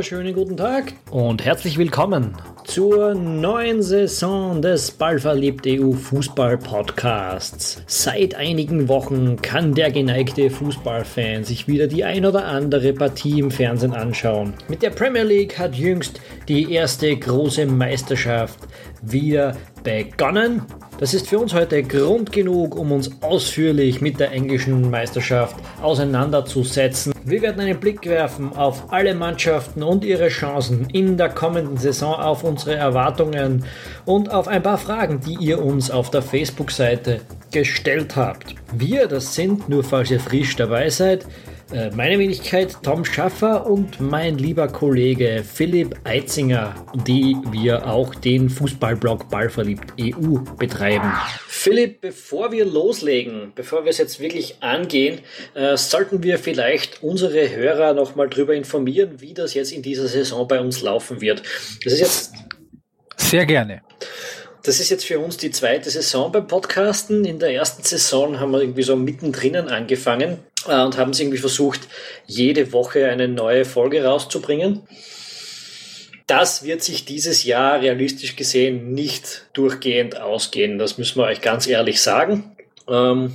wunderschönen guten Tag und herzlich willkommen zur neuen Saison des Ballverliebt EU Fußball Podcasts. Seit einigen Wochen kann der geneigte Fußballfan sich wieder die ein oder andere Partie im Fernsehen anschauen. Mit der Premier League hat jüngst die erste große Meisterschaft wieder begonnen. Das ist für uns heute Grund genug, um uns ausführlich mit der englischen Meisterschaft auseinanderzusetzen. Wir werden einen Blick werfen auf alle Mannschaften und ihre Chancen in der kommenden Saison, auf unsere Erwartungen und auf ein paar Fragen, die ihr uns auf der Facebook-Seite gestellt habt. Wir, das sind, nur falls ihr frisch dabei seid, meine Wenigkeit Tom Schaffer und mein lieber Kollege Philipp Eitzinger, die wir auch den Fußballblog Ballverliebt EU betreiben. Philipp, bevor wir loslegen, bevor wir es jetzt wirklich angehen, äh, sollten wir vielleicht unsere Hörer nochmal darüber informieren, wie das jetzt in dieser Saison bei uns laufen wird. Das ist jetzt sehr gerne. Das ist jetzt für uns die zweite Saison beim Podcasten. In der ersten Saison haben wir irgendwie so mittendrin angefangen äh, und haben es irgendwie versucht, jede Woche eine neue Folge rauszubringen. Das wird sich dieses Jahr realistisch gesehen nicht durchgehend ausgehen. Das müssen wir euch ganz ehrlich sagen. Ähm,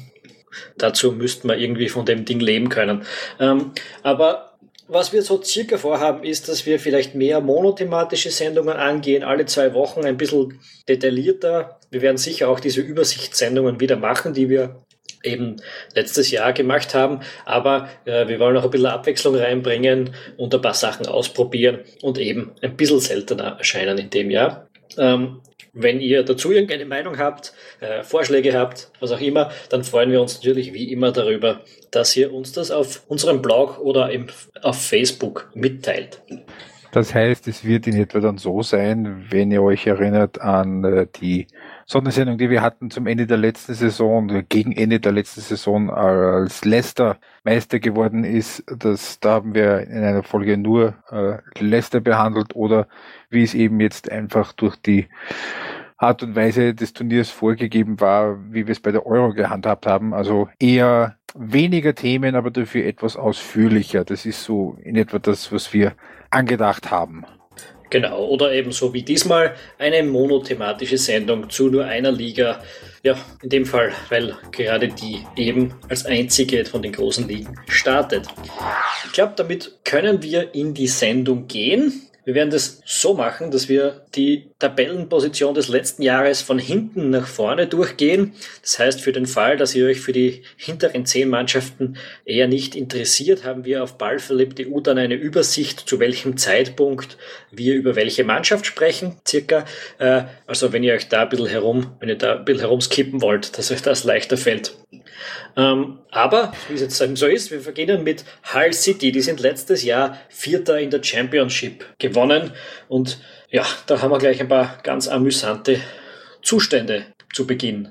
dazu müssten wir irgendwie von dem Ding leben können. Ähm, aber was wir so circa vorhaben, ist, dass wir vielleicht mehr monothematische Sendungen angehen, alle zwei Wochen ein bisschen detaillierter. Wir werden sicher auch diese Übersichtssendungen wieder machen, die wir eben letztes Jahr gemacht haben. Aber äh, wir wollen auch ein bisschen Abwechslung reinbringen und ein paar Sachen ausprobieren und eben ein bisschen seltener erscheinen in dem Jahr. Ähm, wenn ihr dazu irgendeine Meinung habt, äh, Vorschläge habt, was auch immer, dann freuen wir uns natürlich wie immer darüber, dass ihr uns das auf unserem Blog oder im, auf Facebook mitteilt. Das heißt, es wird in etwa dann so sein, wenn ihr euch erinnert an äh, die Sondersendung, die wir hatten zum Ende der letzten Saison, gegen Ende der letzten Saison, als Leicester Meister geworden ist, das, da haben wir in einer Folge nur äh, Leicester behandelt oder wie es eben jetzt einfach durch die Art und Weise des Turniers vorgegeben war, wie wir es bei der Euro gehandhabt haben. Also eher weniger Themen, aber dafür etwas ausführlicher. Das ist so in etwa das, was wir angedacht haben. Genau, oder eben so wie diesmal eine monothematische Sendung zu nur einer Liga. Ja, in dem Fall, weil gerade die eben als einzige von den großen Ligen startet. Ich glaube, damit können wir in die Sendung gehen. Wir werden das so machen, dass wir die Tabellenposition des letzten Jahres von hinten nach vorne durchgehen. Das heißt, für den Fall, dass ihr euch für die hinteren zehn Mannschaften eher nicht interessiert, haben wir auf Ballverliebt.eu dann eine Übersicht, zu welchem Zeitpunkt wir über welche Mannschaft sprechen, circa. Äh, also wenn ihr euch da ein bisschen herum, wenn ihr da ein bisschen herumskippen wollt, dass euch das leichter fällt. Ähm, aber, wie es jetzt so ist, wir beginnen mit Hull City. Die sind letztes Jahr Vierter in der Championship gewonnen. Und ja, da haben wir gleich ein paar ganz amüsante Zustände zu Beginn.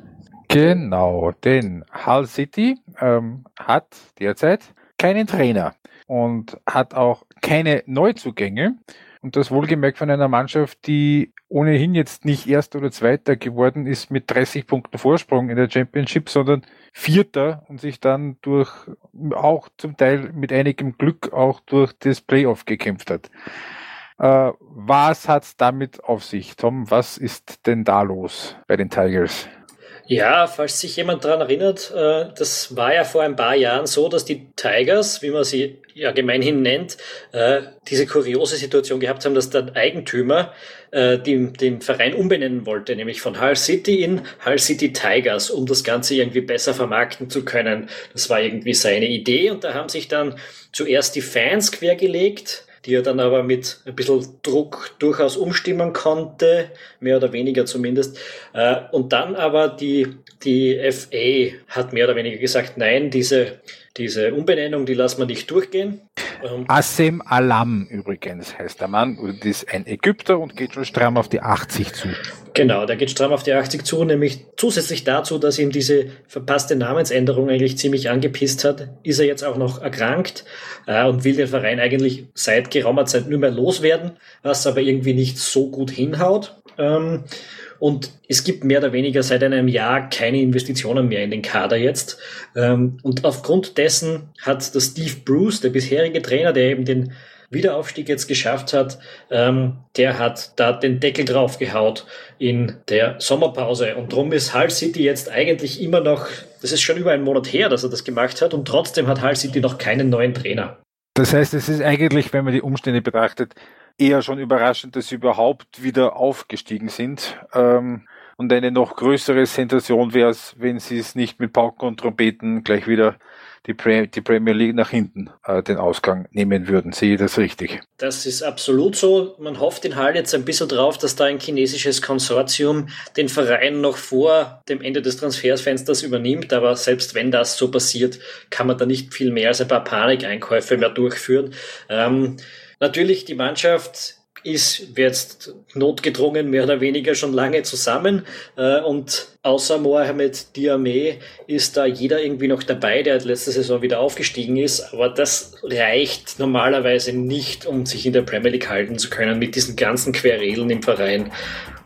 Genau, denn Hull City ähm, hat derzeit keinen Trainer und hat auch keine Neuzugänge. Und das wohlgemerkt von einer Mannschaft, die ohnehin jetzt nicht Erster oder Zweiter geworden ist mit 30 Punkten Vorsprung in der Championship, sondern Vierter und sich dann durch auch zum Teil mit einigem Glück auch durch das Playoff gekämpft hat. Äh, was hat's damit auf sich, Tom? Was ist denn da los bei den Tigers? Ja, falls sich jemand daran erinnert, äh, das war ja vor ein paar Jahren so, dass die Tigers, wie man sie ja gemeinhin nennt, äh, diese kuriose Situation gehabt haben, dass der Eigentümer äh, den, den Verein umbenennen wollte, nämlich von Hull City in Hull City Tigers, um das Ganze irgendwie besser vermarkten zu können. Das war irgendwie seine Idee und da haben sich dann zuerst die Fans quergelegt, die er dann aber mit ein bisschen Druck durchaus umstimmen konnte, mehr oder weniger zumindest. Äh, und dann aber die, die FA hat mehr oder weniger gesagt, nein, diese, diese Umbenennung, die lassen wir nicht durchgehen. Ähm, Assem Alam übrigens heißt der Mann, ist ein Ägypter und geht schon stramm auf die 80 zu. Genau, der geht stramm auf die 80 zu, nämlich zusätzlich dazu, dass ihm diese verpasste Namensänderung eigentlich ziemlich angepisst hat, ist er jetzt auch noch erkrankt äh, und will den Verein eigentlich seit geraumer Zeit nur mehr loswerden, was aber irgendwie nicht so gut hinhaut. Ähm, und es gibt mehr oder weniger seit einem Jahr keine Investitionen mehr in den Kader jetzt. Ähm, und aufgrund dessen hat der Steve Bruce, der bisherige Trainer, der eben den Wiederaufstieg jetzt geschafft hat, ähm, der hat da den Deckel drauf gehaut in der Sommerpause. Und darum ist Hull City jetzt eigentlich immer noch, das ist schon über einen Monat her, dass er das gemacht hat, und trotzdem hat Hull City noch keinen neuen Trainer. Das heißt, es ist eigentlich, wenn man die Umstände betrachtet, eher schon überraschend, dass sie überhaupt wieder aufgestiegen sind. Ähm, und eine noch größere Sensation wäre es, wenn sie es nicht mit Pauken und Trompeten gleich wieder die, Pre die Premier League nach hinten äh, den Ausgang nehmen würden. Sehe ich das richtig? Das ist absolut so. Man hofft in Hall jetzt ein bisschen drauf, dass da ein chinesisches Konsortium den Verein noch vor dem Ende des Transfersfensters übernimmt. Aber selbst wenn das so passiert, kann man da nicht viel mehr als ein paar Panikeinkäufe mehr durchführen. Ähm, natürlich, die Mannschaft ist jetzt notgedrungen mehr oder weniger schon lange zusammen äh, und außer Mohamed Diame ist da jeder irgendwie noch dabei, der letzte Saison wieder aufgestiegen ist, aber das reicht normalerweise nicht, um sich in der Premier League halten zu können mit diesen ganzen Querelen im Verein.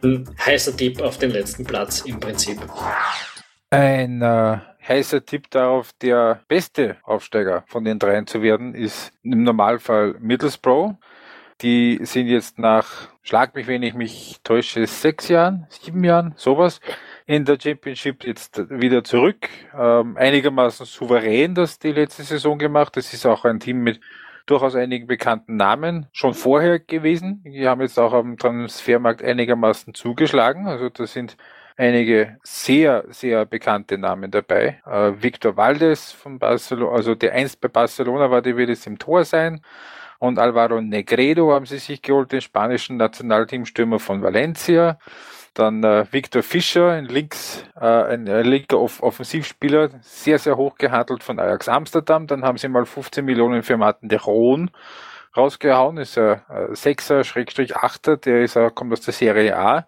Ein heißer Tipp auf den letzten Platz im Prinzip. Ein äh, heißer Tipp darauf, der beste Aufsteiger von den dreien zu werden, ist im Normalfall Middlesbrough. Die sind jetzt nach, schlag mich, wenn ich mich täusche, sechs Jahren, sieben Jahren, sowas, in der Championship jetzt wieder zurück. Ähm, einigermaßen souverän das die letzte Saison gemacht. Das ist auch ein Team mit durchaus einigen bekannten Namen schon vorher gewesen. Die haben jetzt auch am Transfermarkt einigermaßen zugeschlagen. Also da sind einige sehr, sehr bekannte Namen dabei. Äh, Victor Valdes von Barcelona, also der einst bei Barcelona war, der wird jetzt im Tor sein und Alvaro Negredo haben sie sich geholt, den spanischen Nationalteamstürmer von Valencia. Dann äh, Victor Fischer, ein links, äh, ein äh, linker Off Offensivspieler, sehr, sehr hoch gehandelt von Ajax Amsterdam. Dann haben sie mal 15 Millionen für Martin de Roon rausgehauen, ist ein äh, Sechser, Schrägstrich Achter, der ist, äh, kommt aus der Serie A.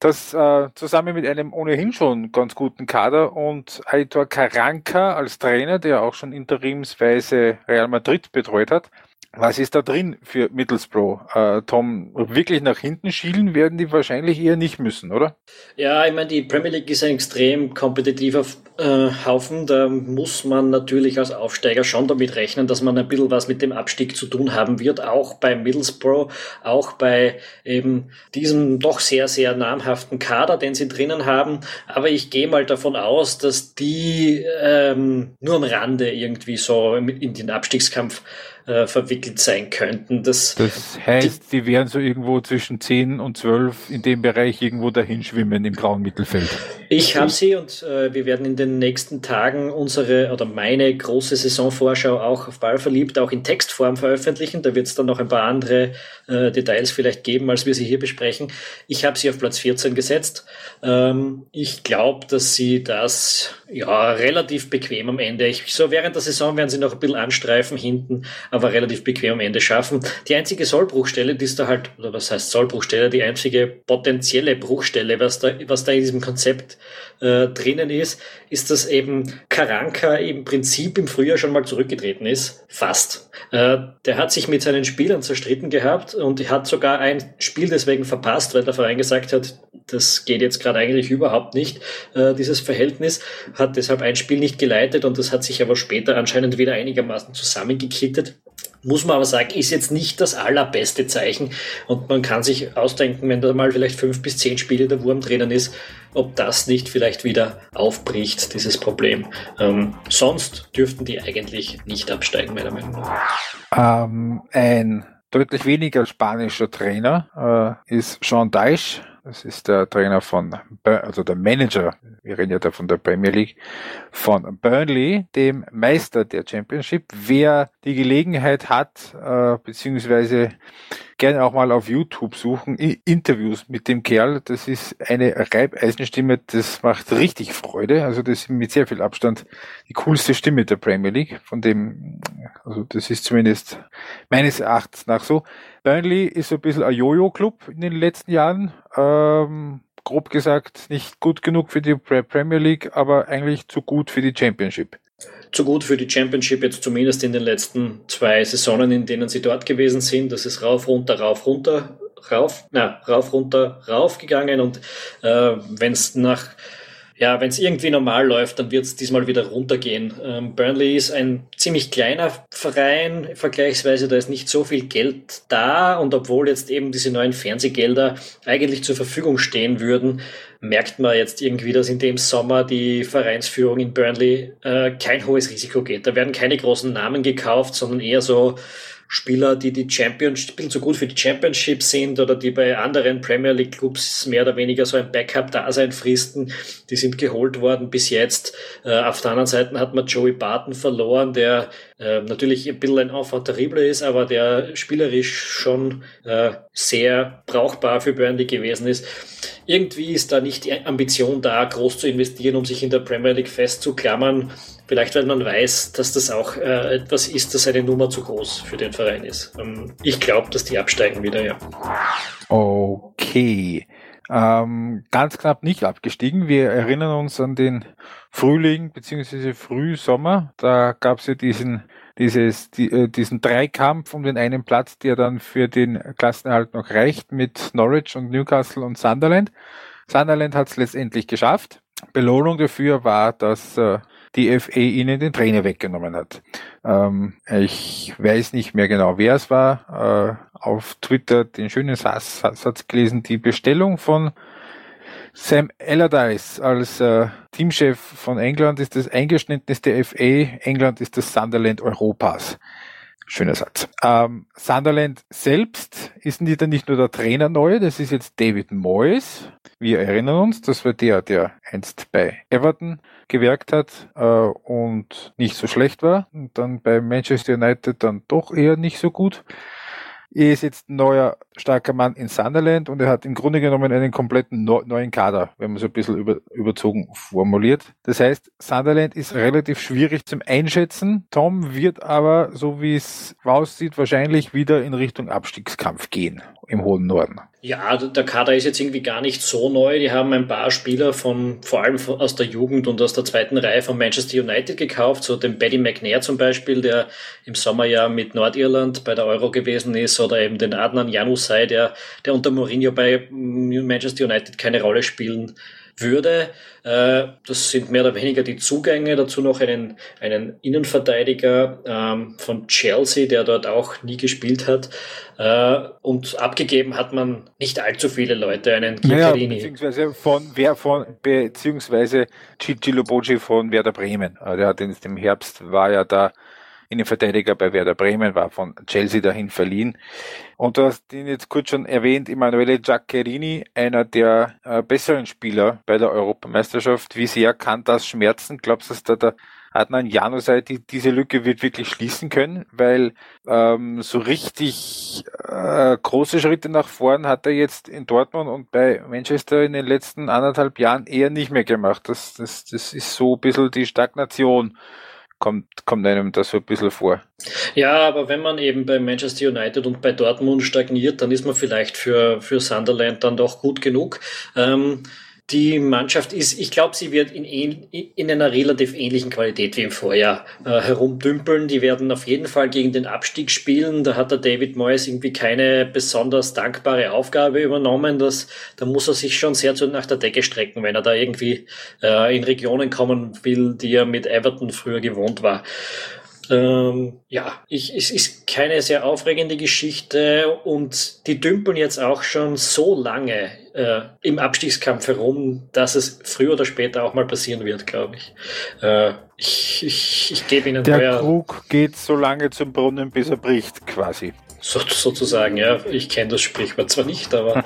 Das äh, zusammen mit einem ohnehin schon ganz guten Kader und Aitor Karanka als Trainer, der auch schon interimsweise Real Madrid betreut hat, was ist da drin für Middlesbrough? Äh, Tom, wirklich nach hinten schielen werden die wahrscheinlich eher nicht müssen, oder? Ja, ich meine, die Premier League ist ein extrem kompetitiver äh, Haufen. Da muss man natürlich als Aufsteiger schon damit rechnen, dass man ein bisschen was mit dem Abstieg zu tun haben wird. Auch bei Middlesbrough, auch bei eben diesem doch sehr, sehr namhaften Kader, den sie drinnen haben. Aber ich gehe mal davon aus, dass die ähm, nur am Rande irgendwie so in den Abstiegskampf äh, verwickelt sein könnten. Das, das heißt, die, die werden so irgendwo zwischen 10 und 12 in dem Bereich irgendwo dahin schwimmen im grauen Mittelfeld. Ich habe sie und äh, wir werden in den nächsten Tagen unsere oder meine große Saisonvorschau auch auf Ball verliebt, auch in Textform veröffentlichen. Da wird es dann noch ein paar andere äh, Details vielleicht geben, als wir sie hier besprechen. Ich habe sie auf Platz 14 gesetzt. Ähm, ich glaube, dass sie das ja relativ bequem am Ende. Ich, so während der Saison werden sie noch ein bisschen anstreifen hinten, aber relativ bequem am Ende schaffen. Die einzige Sollbruchstelle, die ist da halt, oder was heißt Sollbruchstelle, die einzige potenzielle Bruchstelle, was da, was da in diesem Konzept äh, drinnen ist, ist, dass eben Karanka im Prinzip im Frühjahr schon mal zurückgetreten ist. Fast. Äh, der hat sich mit seinen Spielern zerstritten gehabt und hat sogar ein Spiel deswegen verpasst, weil der Verein gesagt hat, das geht jetzt gerade eigentlich überhaupt nicht, äh, dieses Verhältnis, hat deshalb ein Spiel nicht geleitet und das hat sich aber später anscheinend wieder einigermaßen zusammengekittet. Muss man aber sagen, ist jetzt nicht das allerbeste Zeichen und man kann sich ausdenken, wenn da mal vielleicht fünf bis zehn Spiele der Wurm drinnen ist, ob das nicht vielleicht wieder aufbricht, dieses Problem. Ähm, sonst dürften die eigentlich nicht absteigen, meiner Meinung nach. Ähm, ein deutlich weniger spanischer Trainer äh, ist Sean Deich das ist der Trainer von, also der Manager, wir reden ja da von der Premier League, von Burnley, dem Meister der Championship. Wer die Gelegenheit hat, äh, beziehungsweise gerne auch mal auf YouTube suchen, Interviews mit dem Kerl, das ist eine Reibeisenstimme, das macht richtig Freude. Also das ist mit sehr viel Abstand die coolste Stimme der Premier League, von dem, also das ist zumindest meines Erachtens nach so. Burnley ist ein bisschen ein Jojo-Club in den letzten Jahren. Ähm, grob gesagt, nicht gut genug für die Premier League, aber eigentlich zu gut für die Championship. Zu gut für die Championship jetzt zumindest in den letzten zwei Saisonen, in denen sie dort gewesen sind. Das ist rauf, runter, rauf, runter, rauf, na, rauf, runter, rauf gegangen und äh, wenn es nach ja, wenn es irgendwie normal läuft, dann wird es diesmal wieder runtergehen. Ähm, Burnley ist ein ziemlich kleiner Verein, vergleichsweise, da ist nicht so viel Geld da und obwohl jetzt eben diese neuen Fernsehgelder eigentlich zur Verfügung stehen würden, merkt man jetzt irgendwie, dass in dem Sommer die Vereinsführung in Burnley äh, kein hohes Risiko geht. Da werden keine großen Namen gekauft, sondern eher so Spieler, die die Championship, so gut für die Championship sind oder die bei anderen Premier League Clubs mehr oder weniger so ein Backup-Dasein fristen, die sind geholt worden bis jetzt. Äh, auf der anderen Seite hat man Joey Barton verloren, der äh, natürlich ein bisschen ein Enfant terrible ist, aber der spielerisch schon äh, sehr brauchbar für Burnley gewesen ist. Irgendwie ist da nicht die Ambition da, groß zu investieren, um sich in der Premier League festzuklammern. Vielleicht, weil man weiß, dass das auch äh, etwas ist, das eine Nummer zu groß für den Verein ist. Ähm, ich glaube, dass die absteigen wieder, ja. Okay. Ähm, ganz knapp nicht abgestiegen. Wir erinnern uns an den Frühling bzw. Frühsommer. Da gab es ja diesen, dieses, die, äh, diesen Dreikampf um den einen Platz, der dann für den Klassenerhalt noch reicht mit Norwich und Newcastle und Sunderland. Sunderland hat es letztendlich geschafft. Belohnung dafür war, dass äh, die FA ihnen den Trainer weggenommen hat. Ähm, ich weiß nicht mehr genau, wer es war. Äh, auf Twitter den schönen Satz, Satz gelesen, die Bestellung von Sam Allardyce als äh, Teamchef von England ist das der FA. England ist das Sunderland Europas. Schöner Satz. Ähm, Sunderland selbst ist nicht, nicht nur der Trainer neu, das ist jetzt David Moyes. Wir erinnern uns, das war der, der einst bei Everton gewerkt hat äh, und nicht so schlecht war und dann bei Manchester United dann doch eher nicht so gut. Er ist jetzt ein neuer starker Mann in Sunderland und er hat im Grunde genommen einen kompletten neuen Kader, wenn man so ein bisschen über, überzogen formuliert. Das heißt, Sunderland ist relativ schwierig zum Einschätzen. Tom wird aber, so wie es aussieht, wahrscheinlich wieder in Richtung Abstiegskampf gehen im hohen Norden. Ja, der Kader ist jetzt irgendwie gar nicht so neu. Die haben ein paar Spieler von, vor allem aus der Jugend und aus der zweiten Reihe von Manchester United gekauft, so den Paddy McNair zum Beispiel, der im Sommer ja mit Nordirland bei der Euro gewesen ist, oder eben den Adnan Janusai, der, der unter Mourinho bei Manchester United keine Rolle spielen würde. Äh, das sind mehr oder weniger die Zugänge. Dazu noch einen, einen Innenverteidiger ähm, von Chelsea, der dort auch nie gespielt hat. Äh, und abgegeben hat man nicht allzu viele Leute, einen Chiacarini. Ja, beziehungsweise von, wer von, beziehungsweise Gigi Loboci von Werder Bremen. Äh, der hat im Herbst war ja da Innenverteidiger bei Werder Bremen, war von Chelsea dahin verliehen. Und du hast ihn jetzt kurz schon erwähnt, Emanuele Giaccherini, einer der äh, besseren Spieler bei der Europameisterschaft. Wie sehr kann das schmerzen? Glaubst du, dass da der Adnan Janusai die, diese Lücke wird wirklich schließen können? Weil ähm, so richtig äh, große Schritte nach vorn hat er jetzt in Dortmund und bei Manchester in den letzten anderthalb Jahren eher nicht mehr gemacht. Das, das, das ist so ein bisschen die Stagnation kommt, kommt einem das so ein bisschen vor. Ja, aber wenn man eben bei Manchester United und bei Dortmund stagniert, dann ist man vielleicht für, für Sunderland dann doch gut genug. Ähm, die Mannschaft ist, ich glaube, sie wird in, in einer relativ ähnlichen Qualität wie im Vorjahr äh, herumdümpeln. Die werden auf jeden Fall gegen den Abstieg spielen. Da hat der David Moyes irgendwie keine besonders dankbare Aufgabe übernommen. Das, da muss er sich schon sehr zu, nach der Decke strecken, wenn er da irgendwie äh, in Regionen kommen will, die er mit Everton früher gewohnt war. Ähm, ja, ich, es ist keine sehr aufregende Geschichte und die dümpeln jetzt auch schon so lange äh, im Abstiegskampf herum, dass es früher oder später auch mal passieren wird, glaube ich. Äh, ich. Ich, ich gebe Ihnen Der Krug geht so lange zum Brunnen, bis er bricht, quasi. So, sozusagen, ja. Ich kenne das Sprichwort zwar nicht, aber.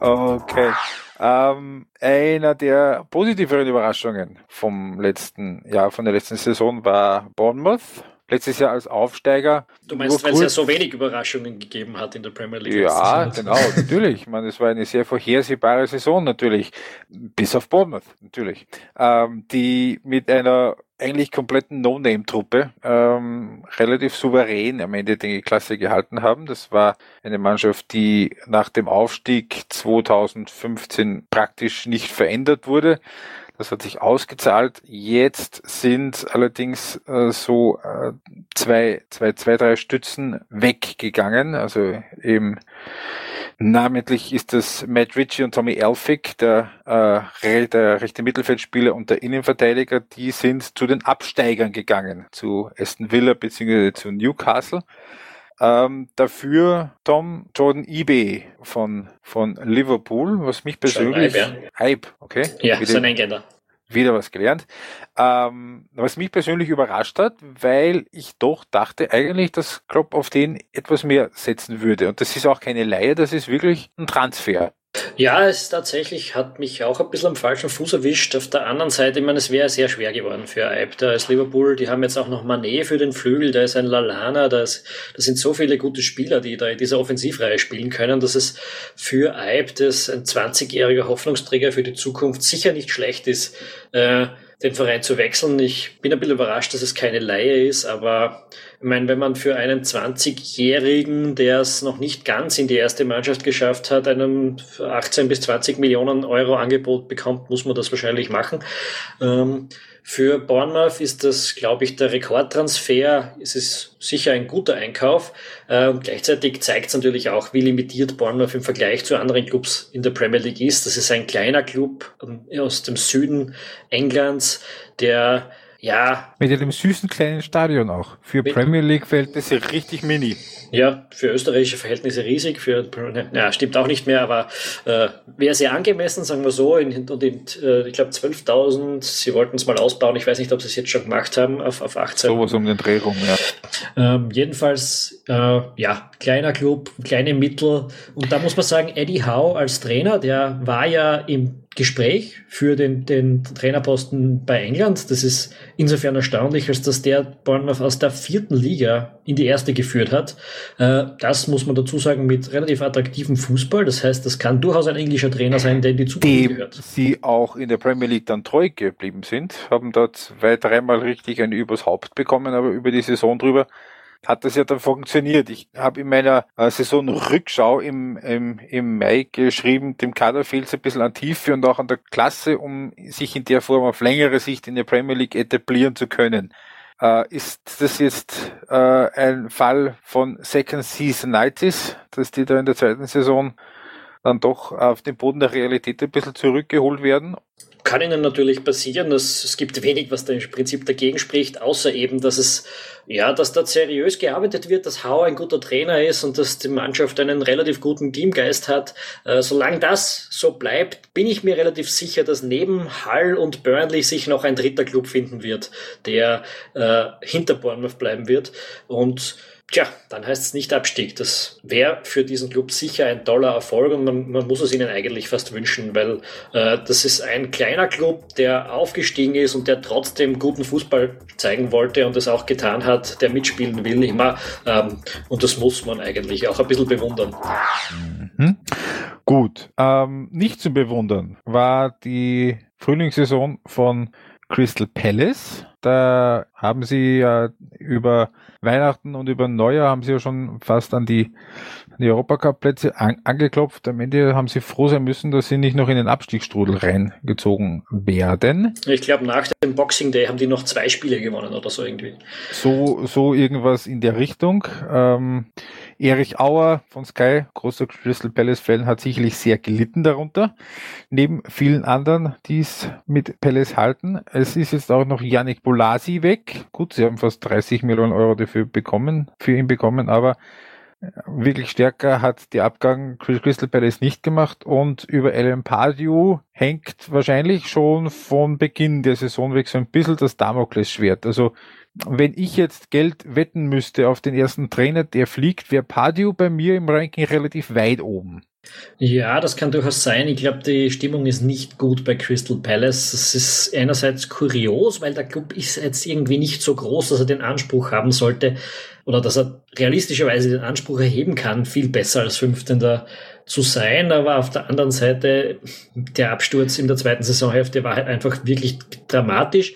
okay. Ähm, einer der positiveren Überraschungen vom letzten Jahr, von der letzten Saison war Bournemouth. Letztes Jahr als Aufsteiger. Du meinst, weil es ja so wenig Überraschungen gegeben hat in der Premier League? Ja, genau, natürlich. Ich meine, es war eine sehr vorhersehbare Saison natürlich. Bis auf Bournemouth, natürlich. Ähm, die mit einer eigentlich kompletten No-Name-Truppe ähm, relativ souverän am Ende die Klasse gehalten haben. Das war eine Mannschaft, die nach dem Aufstieg 2015 praktisch nicht verändert wurde. Das hat sich ausgezahlt. Jetzt sind allerdings äh, so äh, zwei, zwei, zwei, drei Stützen weggegangen. Also eben Namentlich ist das Matt Ritchie und Tommy Elphick, der, äh, der rechte Mittelfeldspieler und der Innenverteidiger, die sind zu den Absteigern gegangen, zu Aston Villa bzw. zu Newcastle. Ähm, dafür Tom Jordan eBay von, von Liverpool, was mich persönlich. Hype, ja. Okay. Ja, ist ein Engländer wieder was gelernt. Ähm, was mich persönlich überrascht hat, weil ich doch dachte eigentlich, dass Klopp auf den etwas mehr setzen würde. Und das ist auch keine Leihe, das ist wirklich ein Transfer. Ja, es tatsächlich hat mich auch ein bisschen am falschen Fuß erwischt. Auf der anderen Seite, ich meine, es wäre sehr schwer geworden für. Da ist Liverpool, die haben jetzt auch noch Manet für den Flügel, da ist ein Lalana, da, ist, da sind so viele gute Spieler, die da in dieser Offensivreihe spielen können, dass es für Eib, das ein 20-jähriger Hoffnungsträger für die Zukunft, sicher nicht schlecht ist, äh, den Verein zu wechseln. Ich bin ein bisschen überrascht, dass es keine Laie ist, aber ich meine, wenn man für einen 20-Jährigen, der es noch nicht ganz in die erste Mannschaft geschafft hat, einen 18 bis 20 Millionen Euro Angebot bekommt, muss man das wahrscheinlich machen. Ähm, für Bournemouth ist das, glaube ich, der Rekordtransfer. Es ist sicher ein guter Einkauf. Äh, und gleichzeitig zeigt es natürlich auch, wie limitiert Bournemouth im Vergleich zu anderen Clubs in der Premier League ist. Das ist ein kleiner Club ähm, aus dem Süden Englands, der ja. Mit einem süßen kleinen Stadion auch. Für Premier League Verhältnisse richtig mini. Ja, für österreichische Verhältnisse riesig. Für, ja, stimmt auch nicht mehr, aber äh, wäre sehr angemessen, sagen wir so. In, und in, äh, ich glaube 12.000, sie wollten es mal ausbauen. Ich weiß nicht, ob sie es jetzt schon gemacht haben auf, auf 18. Sowas um den Dreh rum, ja. Ähm, jedenfalls, äh, ja, kleiner Club, kleine Mittel. Und da muss man sagen, Eddie Howe als Trainer, der war ja im Gespräch für den, den Trainerposten bei England. Das ist insofern erstaunlich, als dass der Bournemouth aus der vierten Liga in die erste geführt hat. Äh, das muss man dazu sagen mit relativ attraktivem Fußball. Das heißt, das kann durchaus ein englischer Trainer sein, der in die Zukunft Dem gehört. Sie auch in der Premier League dann treu geblieben sind, haben dort zwei, dreimal richtig ein übers Haupt bekommen, aber über die Saison drüber hat das ja dann funktioniert. Ich habe in meiner äh, Saisonrückschau im, im, im Mai geschrieben, dem Kader fehlt es ein bisschen an Tiefe und auch an der Klasse, um sich in der Form auf längere Sicht in der Premier League etablieren zu können. Äh, ist das jetzt äh, ein Fall von Second Season Nights, dass die da in der zweiten Saison dann doch auf den Boden der Realität ein bisschen zurückgeholt werden? Kann ihnen natürlich passieren. Es, es gibt wenig, was da im Prinzip dagegen spricht, außer eben, dass es, ja, dass da seriös gearbeitet wird, dass Hauer ein guter Trainer ist und dass die Mannschaft einen relativ guten Teamgeist hat. Äh, solange das so bleibt, bin ich mir relativ sicher, dass neben Hull und Burnley sich noch ein dritter Club finden wird, der äh, hinter Bournemouth bleiben wird. Und Tja, dann heißt es nicht Abstieg. Das wäre für diesen Club sicher ein toller Erfolg und man, man muss es ihnen eigentlich fast wünschen, weil äh, das ist ein kleiner Club, der aufgestiegen ist und der trotzdem guten Fußball zeigen wollte und es auch getan hat, der mitspielen will immer. Ähm, und das muss man eigentlich auch ein bisschen bewundern. Mhm. Gut, ähm, nicht zu bewundern war die Frühlingssaison von Crystal Palace. Da haben sie ja über Weihnachten und über Neujahr haben sie ja schon fast an die, an die Europacup-Plätze an, angeklopft. Am Ende haben sie froh sein müssen, dass sie nicht noch in den Abstiegsstrudel reingezogen werden. Ich glaube, nach dem Boxing Day haben die noch zwei Spiele gewonnen oder so irgendwie. So, so irgendwas in der Richtung. Ähm, Erich Auer von Sky, großer Crystal Palace-Fan, hat sicherlich sehr gelitten darunter. Neben vielen anderen, die es mit Palace halten. Es ist jetzt auch noch Yannick Bolasi weg. Gut, sie haben fast 30 Millionen Euro dafür bekommen, für ihn bekommen, aber wirklich stärker hat die Abgang Crystal Palace nicht gemacht und über Alan Pardew hängt wahrscheinlich schon von Beginn der Saison weg so ein bisschen das Damoklesschwert. Also wenn ich jetzt Geld wetten müsste auf den ersten Trainer, der fliegt, wäre Pardew bei mir im Ranking relativ weit oben. Ja, das kann durchaus sein. Ich glaube, die Stimmung ist nicht gut bei Crystal Palace. Es ist einerseits kurios, weil der Club ist jetzt irgendwie nicht so groß, dass er den Anspruch haben sollte oder dass er realistischerweise den Anspruch erheben kann, viel besser als Fünftender zu sein. Aber auf der anderen Seite, der Absturz in der zweiten Saisonhälfte war halt einfach wirklich dramatisch.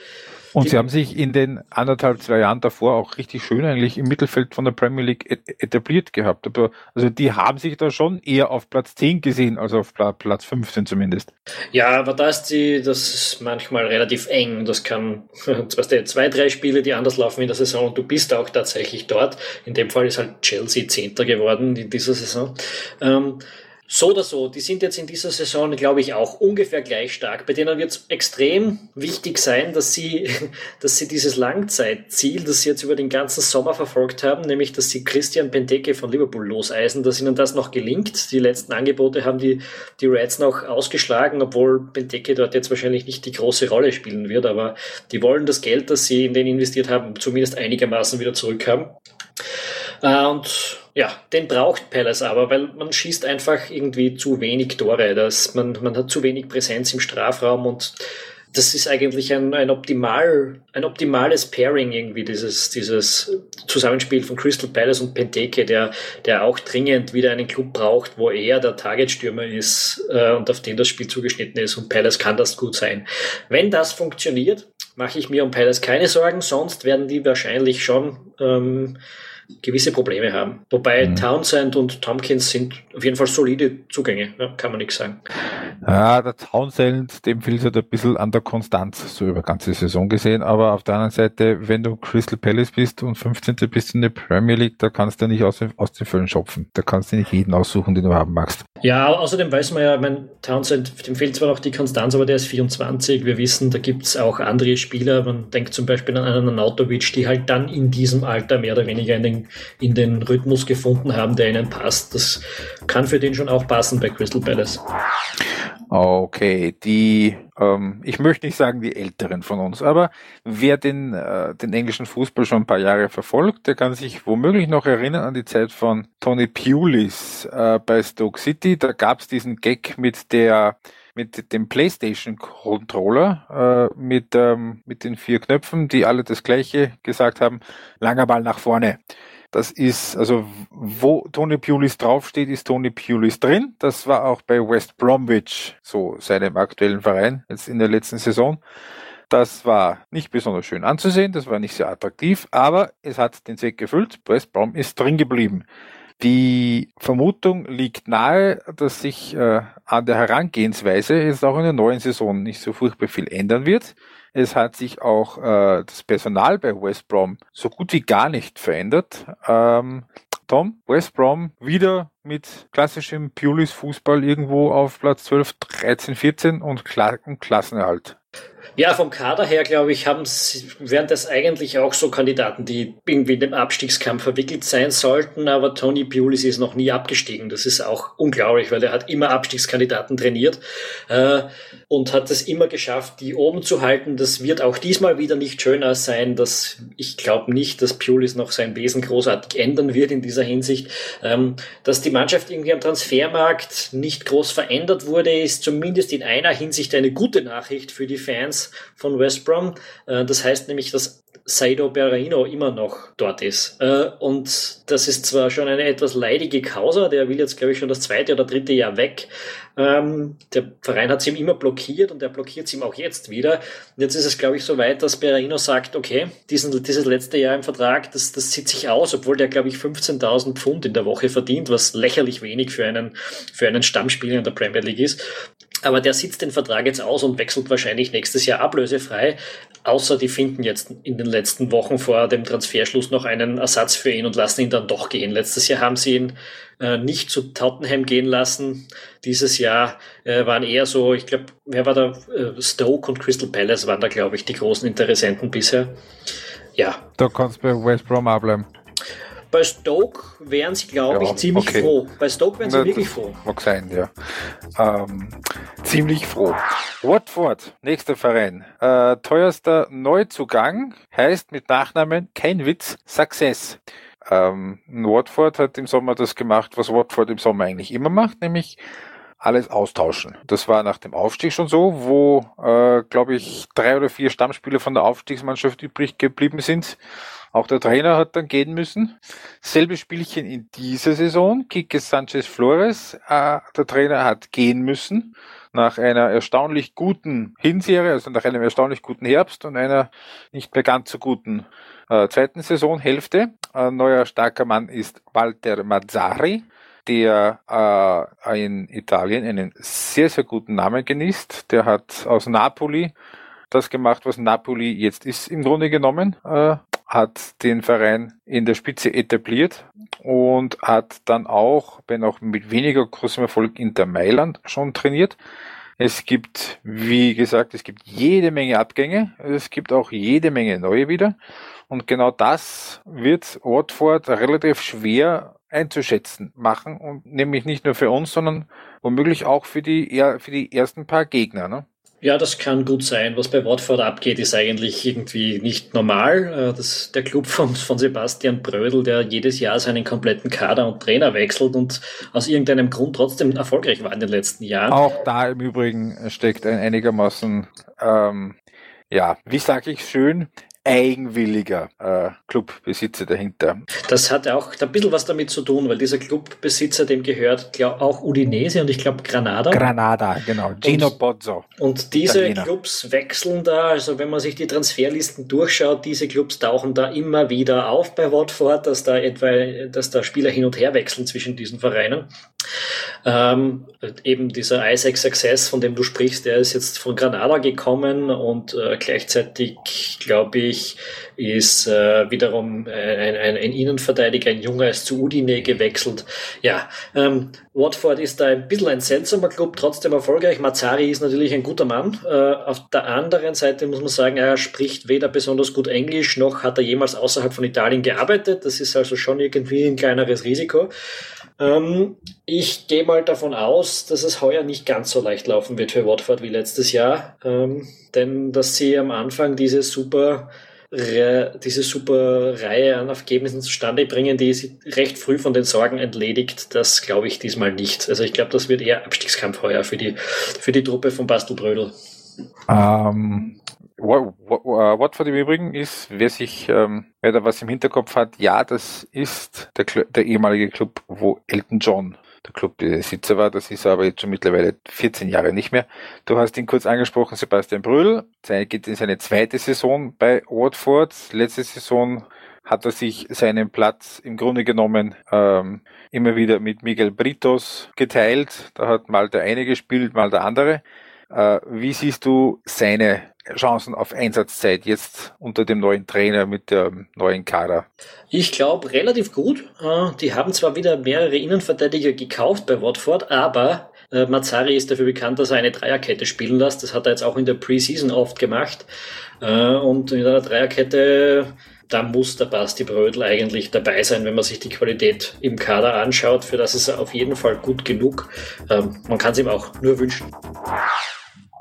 Und die, sie haben sich in den anderthalb, zwei Jahren davor auch richtig schön eigentlich im Mittelfeld von der Premier League etabliert gehabt. Aber also die haben sich da schon eher auf Platz 10 gesehen, als auf Platz 15 zumindest. Ja, aber da ist die, das ist manchmal relativ eng. Das kann, zwei, drei Spiele, die anders laufen in der Saison und du bist auch tatsächlich dort. In dem Fall ist halt Chelsea Zehnter geworden in dieser Saison. Ähm, so oder so, die sind jetzt in dieser Saison, glaube ich, auch ungefähr gleich stark. Bei denen wird es extrem wichtig sein, dass sie, dass sie dieses Langzeitziel, das sie jetzt über den ganzen Sommer verfolgt haben, nämlich dass sie Christian Benteke von Liverpool loseisen, dass ihnen das noch gelingt. Die letzten Angebote haben die, die Reds noch ausgeschlagen, obwohl Benteke dort jetzt wahrscheinlich nicht die große Rolle spielen wird, aber die wollen das Geld, das sie in den investiert haben, zumindest einigermaßen wieder zurückhaben. Äh, und ja, den braucht Palace aber, weil man schießt einfach irgendwie zu wenig Tore. Das, man, man hat zu wenig Präsenz im Strafraum und das ist eigentlich ein, ein, optimal, ein optimales Pairing irgendwie, dieses, dieses Zusammenspiel von Crystal Palace und Penteke, der, der auch dringend wieder einen Club braucht, wo er der Targetstürmer ist äh, und auf den das Spiel zugeschnitten ist und Palace kann das gut sein. Wenn das funktioniert, mache ich mir um Palace keine Sorgen, sonst werden die wahrscheinlich schon ähm, gewisse Probleme haben. Wobei mhm. Townsend und Tompkins sind auf jeden Fall solide Zugänge, ja, kann man nichts sagen. Ja, der Townsend, dem fehlt halt ein bisschen an der Konstanz, so über ganze Saison gesehen, aber auf der anderen Seite, wenn du Crystal Palace bist und 15. bist in der Premier League, da kannst du nicht aus, aus den Füllen schopfen. Da kannst du nicht jeden aussuchen, den du haben magst. Ja, außerdem weiß man ja, mein Townsend, dem fehlt zwar noch die Konstanz, aber der ist 24. Wir wissen, da gibt es auch andere Spieler. Man denkt zum Beispiel an einen Anautovic, die halt dann in diesem Alter mehr oder weniger in den in den Rhythmus gefunden haben, der ihnen passt. Das kann für den schon auch passen bei Crystal Palace. Okay, die, ähm, ich möchte nicht sagen die Älteren von uns, aber wer den, äh, den englischen Fußball schon ein paar Jahre verfolgt, der kann sich womöglich noch erinnern an die Zeit von Tony Pulis äh, bei Stoke City. Da gab es diesen Gag mit der mit dem PlayStation Controller äh, mit ähm, mit den vier Knöpfen, die alle das gleiche gesagt haben: langer Ball nach vorne. Das ist, also wo Tony Pulis draufsteht, ist Tony Pulis drin. Das war auch bei West Bromwich, so seinem aktuellen Verein, jetzt in der letzten Saison. Das war nicht besonders schön anzusehen, das war nicht sehr attraktiv, aber es hat den Zweck gefüllt. West Brom ist drin geblieben. Die Vermutung liegt nahe, dass sich äh, an der Herangehensweise jetzt auch in der neuen Saison nicht so furchtbar viel ändern wird. Es hat sich auch äh, das Personal bei West Brom so gut wie gar nicht verändert. Ähm, Tom, West Brom wieder mit klassischem Pulis Fußball irgendwo auf Platz 12, 13, 14 und Kla Klassenerhalt. Ja, vom Kader her, glaube ich, haben wären das eigentlich auch so Kandidaten, die irgendwie in dem Abstiegskampf verwickelt sein sollten, aber Tony Pulis ist noch nie abgestiegen. Das ist auch unglaublich, weil er hat immer Abstiegskandidaten trainiert äh, und hat es immer geschafft, die oben zu halten. Das wird auch diesmal wieder nicht schöner sein. Dass, ich glaube nicht, dass Pulis noch sein Wesen großartig ändern wird in dieser Hinsicht. Ähm, dass die Mannschaft irgendwie am Transfermarkt nicht groß verändert wurde, ist zumindest in einer Hinsicht eine gute Nachricht für die Fans von West Brom. Äh, das heißt nämlich, dass Saido Berraino immer noch dort ist. Äh, und das ist zwar schon eine etwas leidige Causa, der will jetzt, glaube ich, schon das zweite oder dritte Jahr weg. Ähm, der Verein hat es ihm immer blockiert und er blockiert es ihm auch jetzt wieder. Und jetzt ist es, glaube ich, so weit, dass Berraino sagt, okay, diesen, dieses letzte Jahr im Vertrag, das, das sieht sich aus, obwohl der, glaube ich, 15.000 Pfund in der Woche verdient, was lächerlich wenig für einen, für einen Stammspieler in der Premier League ist. Aber der sitzt den Vertrag jetzt aus und wechselt wahrscheinlich nächstes Jahr ablösefrei. Außer die finden jetzt in den letzten Wochen vor dem Transferschluss noch einen Ersatz für ihn und lassen ihn dann doch gehen. Letztes Jahr haben sie ihn äh, nicht zu Tottenham gehen lassen. Dieses Jahr äh, waren eher so, ich glaube, wer war da? Äh, Stoke und Crystal Palace waren da, glaube ich, die großen Interessenten bisher. Ja. Da kannst du bei West Brom abbleiben. Bei Stoke wären sie, glaube ja, ich, ziemlich okay. froh. Bei Stoke wären sie Na, wirklich froh. Mag sein, ja. Ähm, ziemlich froh. Watford, nächster Verein. Äh, teuerster Neuzugang heißt mit Nachnamen kein Witz, Success. Ähm, Watford hat im Sommer das gemacht, was Watford im Sommer eigentlich immer macht, nämlich alles austauschen. Das war nach dem Aufstieg schon so, wo, äh, glaube ich, drei oder vier Stammspieler von der Aufstiegsmannschaft übrig geblieben sind Auch der Trainer hat dann gehen müssen. Selbe Spielchen in dieser Saison. Kike Sanchez Flores, äh, der Trainer hat gehen müssen nach einer erstaunlich guten Hinserie, also nach einem erstaunlich guten Herbst und einer nicht mehr ganz so guten äh, zweiten Saisonhälfte. Ein neuer starker Mann ist Walter Mazzari, der äh, in Italien einen sehr, sehr guten Namen genießt. Der hat aus Napoli das gemacht, was Napoli jetzt ist im Grunde genommen, äh, hat den Verein in der Spitze etabliert und hat dann auch, wenn auch mit weniger großem Erfolg, Inter Mailand schon trainiert. Es gibt, wie gesagt, es gibt jede Menge Abgänge, es gibt auch jede Menge neue wieder. Und genau das wird Watford relativ schwer einzuschätzen machen und nämlich nicht nur für uns, sondern womöglich auch für die, für die ersten paar Gegner. Ne? Ja, das kann gut sein. Was bei Watford abgeht, ist eigentlich irgendwie nicht normal. Äh, das, der Club von, von Sebastian Brödel, der jedes Jahr seinen kompletten Kader und Trainer wechselt und aus irgendeinem Grund trotzdem erfolgreich war in den letzten Jahren. Auch da im Übrigen steckt ein einigermaßen, ähm, ja, wie sage ich schön, eigenwilliger äh, Clubbesitzer dahinter. Das hat auch ein bisschen was damit zu tun, weil dieser Clubbesitzer, dem gehört glaub, auch Udinese und ich glaube Granada. Granada, genau. Gino und, Bozzo. Und diese Italiener. Clubs wechseln da, also wenn man sich die Transferlisten durchschaut, diese Clubs tauchen da immer wieder auf bei Watford, dass da etwa, dass da Spieler hin und her wechseln zwischen diesen Vereinen. Ähm, eben dieser Isaac Success, von dem du sprichst, der ist jetzt von Granada gekommen und äh, gleichzeitig, glaube ich, ist äh, wiederum ein, ein, ein, Innenverteidiger, ein Junger, ist zu Udine gewechselt. Ja, ähm, Watford ist da ein bisschen ein seltsamer Club, trotzdem erfolgreich. Mazzari ist natürlich ein guter Mann. Äh, auf der anderen Seite muss man sagen, er spricht weder besonders gut Englisch, noch hat er jemals außerhalb von Italien gearbeitet. Das ist also schon irgendwie ein kleineres Risiko. Ähm, ich gehe mal davon aus, dass es heuer nicht ganz so leicht laufen wird für Watford wie letztes Jahr, ähm, denn dass sie am Anfang diese super diese super Reihe an Ergebnissen zustande bringen, die sie recht früh von den Sorgen entledigt, das glaube ich diesmal nicht. Also ich glaube, das wird eher Abstiegskampf heuer für die, für die Truppe von Bastelbrödel. Ähm, Watford im Übrigen ist, wer sich, ähm, wer da was im Hinterkopf hat, ja, das ist der, der ehemalige Club, wo Elton John der Clubbesitzer war. Das ist aber jetzt schon mittlerweile 14 Jahre nicht mehr. Du hast ihn kurz angesprochen, Sebastian Brühl. Er geht in seine zweite Saison bei Watford. Letzte Saison hat er sich seinen Platz im Grunde genommen ähm, immer wieder mit Miguel Britos geteilt. Da hat mal der eine gespielt, mal der andere. Äh, wie siehst du seine Chancen auf Einsatzzeit jetzt unter dem neuen Trainer mit dem neuen Kader? Ich glaube relativ gut. Äh, die haben zwar wieder mehrere Innenverteidiger gekauft bei Watford, aber äh, Mazzari ist dafür bekannt, dass er eine Dreierkette spielen lässt. Das hat er jetzt auch in der Preseason oft gemacht. Und in einer Dreierkette da muss der Basti Brödel eigentlich dabei sein, wenn man sich die Qualität im Kader anschaut. Für das ist er auf jeden Fall gut genug. Ähm, man kann es ihm auch nur wünschen.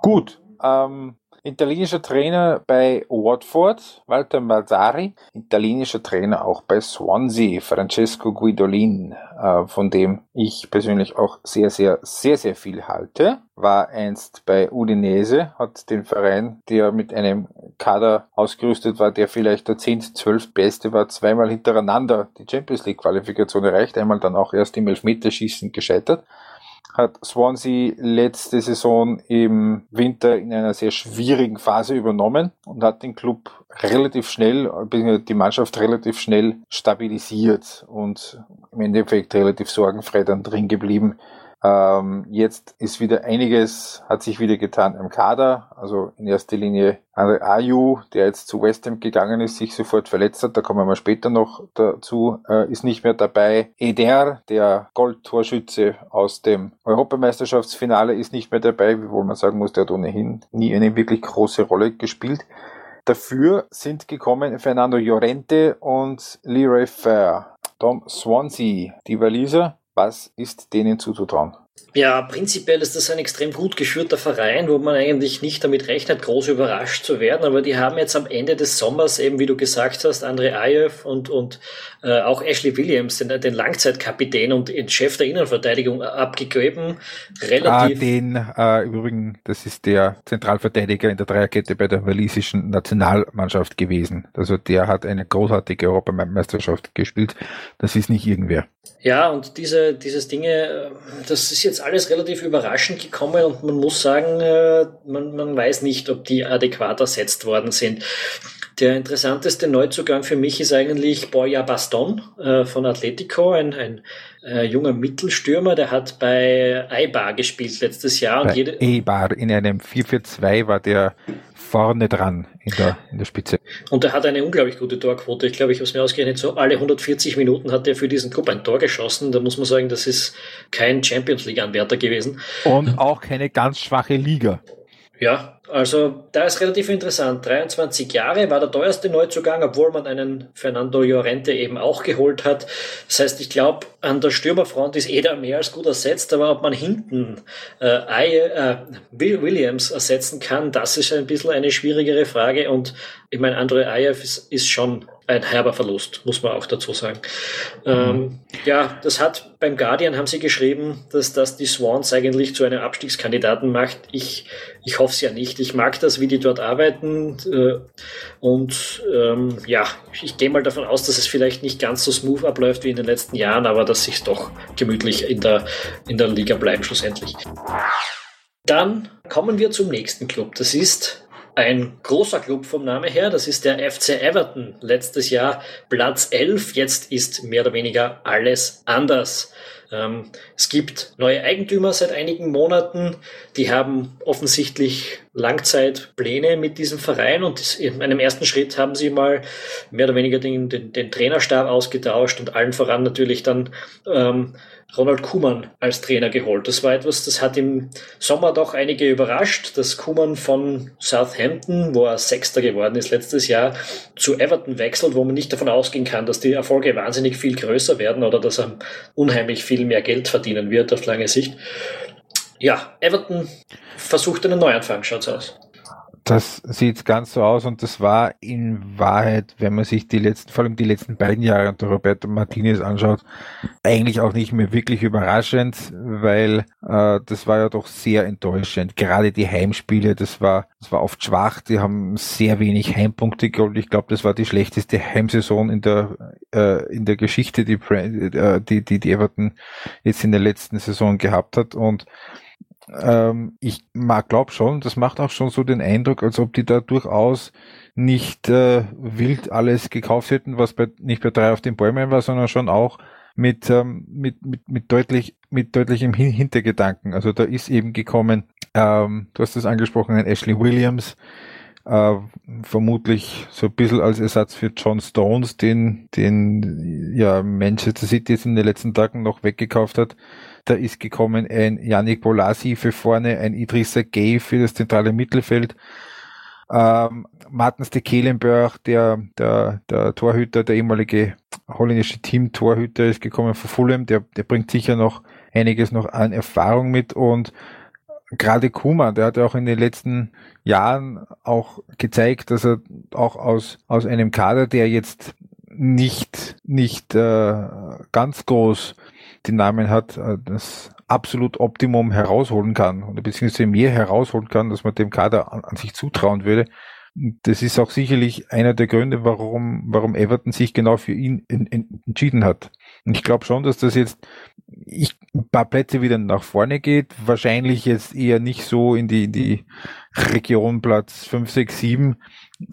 Gut. Ähm, italienischer Trainer bei Watford, Walter Mazzari. Italienischer Trainer auch bei Swansea, Francesco Guidolin, äh, von dem ich persönlich auch sehr, sehr, sehr, sehr viel halte. War einst bei Udinese, hat den Verein, der mit einem Kader ausgerüstet war, der vielleicht der 10, 12 Beste war, zweimal hintereinander die Champions League Qualifikation erreicht, einmal dann auch erst im Elfmeterschießen gescheitert hat Swansea letzte Saison im Winter in einer sehr schwierigen Phase übernommen und hat den Club relativ schnell, die Mannschaft relativ schnell stabilisiert und im Endeffekt relativ sorgenfrei dann drin geblieben. Ähm, jetzt ist wieder einiges, hat sich wieder getan im Kader. Also in erster Linie Andre Ayu, der jetzt zu West Ham gegangen ist, sich sofort verletzt hat, da kommen wir später noch dazu, äh, ist nicht mehr dabei. Eder, der Goldtorschütze aus dem Europameisterschaftsfinale, ist nicht mehr dabei, wiewohl man sagen muss, der hat ohnehin nie eine wirklich große Rolle gespielt. Dafür sind gekommen Fernando Llorente und Leroy Fair. Tom Swansea, die Waliser, was ist denen zuzutrauen? Ja, prinzipiell ist das ein extrem gut geführter Verein, wo man eigentlich nicht damit rechnet, groß überrascht zu werden. Aber die haben jetzt am Ende des Sommers eben, wie du gesagt hast, André Ayev und, und äh, auch Ashley Williams, den, den Langzeitkapitän und Chef der Innenverteidigung abgegeben. Relativ. Ah, den äh, übrigens, das ist der Zentralverteidiger in der Dreierkette bei der walisischen Nationalmannschaft gewesen. Also der hat eine großartige Europameisterschaft gespielt. Das ist nicht irgendwer. Ja, und diese, dieses Dinge, äh, das ist jetzt alles relativ überraschend gekommen und man muss sagen, äh, man, man weiß nicht, ob die adäquat ersetzt worden sind. Der interessanteste Neuzugang für mich ist eigentlich Boya Baston äh, von Atletico, ein, ein äh, junger Mittelstürmer, der hat bei Eibar gespielt letztes Jahr. Und jede Eibar in einem 4-4-2 war der vorne dran in der, in der Spitze. Und er hat eine unglaublich gute Torquote. Ich glaube, ich habe es mir ausgerechnet, so alle 140 Minuten hat er für diesen Club ein Tor geschossen. Da muss man sagen, das ist kein Champions League-Anwärter gewesen. Und auch keine ganz schwache Liga. Ja, also da ist relativ interessant. 23 Jahre war der teuerste Neuzugang, obwohl man einen Fernando Llorente eben auch geholt hat. Das heißt, ich glaube, an der Stürmerfront ist Eder mehr als gut ersetzt, aber ob man hinten äh, äh, Williams ersetzen kann, das ist ein bisschen eine schwierigere Frage. Und ich meine, Andre Ayev ist, ist schon ein herber Verlust, muss man auch dazu sagen. Ähm, ja, das hat beim Guardian haben sie geschrieben, dass das die Swans eigentlich zu einem Abstiegskandidaten macht. Ich, ich hoffe es ja nicht. Ich mag das, wie die dort arbeiten. Äh, und ähm, ja, ich gehe mal davon aus, dass es vielleicht nicht ganz so smooth abläuft wie in den letzten Jahren, aber dass sich doch gemütlich in der, in der Liga bleiben schlussendlich. Dann kommen wir zum nächsten Club. Das ist ein großer Club vom Namen her. Das ist der FC Everton. Letztes Jahr Platz 11. Jetzt ist mehr oder weniger alles anders. Ähm, es gibt neue Eigentümer seit einigen Monaten. Die haben offensichtlich Langzeitpläne mit diesem Verein und in einem ersten Schritt haben sie mal mehr oder weniger den, den, den Trainerstab ausgetauscht und allen voran natürlich dann ähm, Ronald Kuhmann als Trainer geholt. Das war etwas, das hat im Sommer doch einige überrascht, dass Kuhmann von Southampton, wo er Sechster geworden ist letztes Jahr, zu Everton wechselt, wo man nicht davon ausgehen kann, dass die Erfolge wahnsinnig viel größer werden oder dass er unheimlich viel mehr Geld verdienen wird auf lange Sicht. Ja, Everton versucht einen Neuanfang, schaut's aus. Das sieht ganz so aus und das war in Wahrheit, wenn man sich die letzten, vor allem die letzten beiden Jahre unter Roberto Martinez anschaut, eigentlich auch nicht mehr wirklich überraschend, weil äh, das war ja doch sehr enttäuschend. Gerade die Heimspiele, das war, das war oft schwach. Die haben sehr wenig Heimpunkte geholt. Ich glaube, das war die schlechteste Heimsaison in der äh, in der Geschichte, die, äh, die die die Everton jetzt in der letzten Saison gehabt hat und ähm, ich glaube schon, das macht auch schon so den Eindruck, als ob die da durchaus nicht äh, wild alles gekauft hätten, was bei, nicht bei drei auf den Bäumen war, sondern schon auch mit, ähm, mit, mit, mit deutlich, mit deutlichem Hintergedanken. Also da ist eben gekommen, ähm, du hast das angesprochen, ein Ashley Williams, äh, vermutlich so ein bisschen als Ersatz für John Stones, den, den ja Manchester City jetzt in den letzten Tagen noch weggekauft hat. Da ist gekommen ein Yannick Bolasi für vorne, ein Idrissa Gay für das zentrale Mittelfeld. Ähm, Martens de Kehlenberg, der, der, der Torhüter, der ehemalige holländische Team-Torhüter ist gekommen von Fulham, der, der bringt sicher noch einiges noch an Erfahrung mit und gerade Kuma, der hat ja auch in den letzten Jahren auch gezeigt, dass er auch aus, aus einem Kader, der jetzt nicht, nicht äh, ganz groß die Namen hat, äh, das absolut Optimum herausholen kann oder beziehungsweise mehr herausholen kann, dass man dem Kader an, an sich zutrauen würde. Das ist auch sicherlich einer der Gründe, warum, warum Everton sich genau für ihn in, in, entschieden hat. Und ich glaube schon, dass das jetzt ich, ein paar Plätze wieder nach vorne geht. Wahrscheinlich jetzt eher nicht so in die, in die Region Platz 5, 6, 7,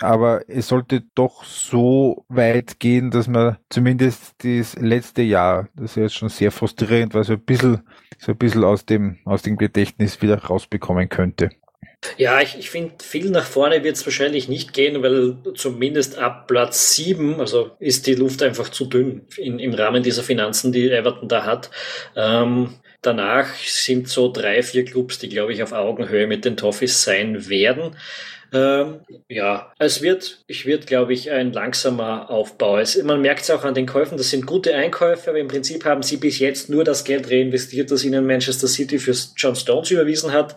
aber es sollte doch so weit gehen, dass man zumindest das letzte Jahr, das ist jetzt schon sehr frustrierend war, so ein bisschen, so ein bisschen aus dem, aus dem Gedächtnis wieder rausbekommen könnte. Ja, ich, ich finde, viel nach vorne wird es wahrscheinlich nicht gehen, weil zumindest ab Platz 7, also ist die Luft einfach zu dünn in, im Rahmen dieser Finanzen, die Everton da hat. Ähm, danach sind so drei, vier Clubs, die, glaube ich, auf Augenhöhe mit den Toffees sein werden. Ähm, ja, es wird, ich wird, glaube ich, ein langsamer Aufbau. Es, man merkt es auch an den Käufen, das sind gute Einkäufe, aber im Prinzip haben sie bis jetzt nur das Geld reinvestiert, das ihnen Manchester City für John Stones überwiesen hat.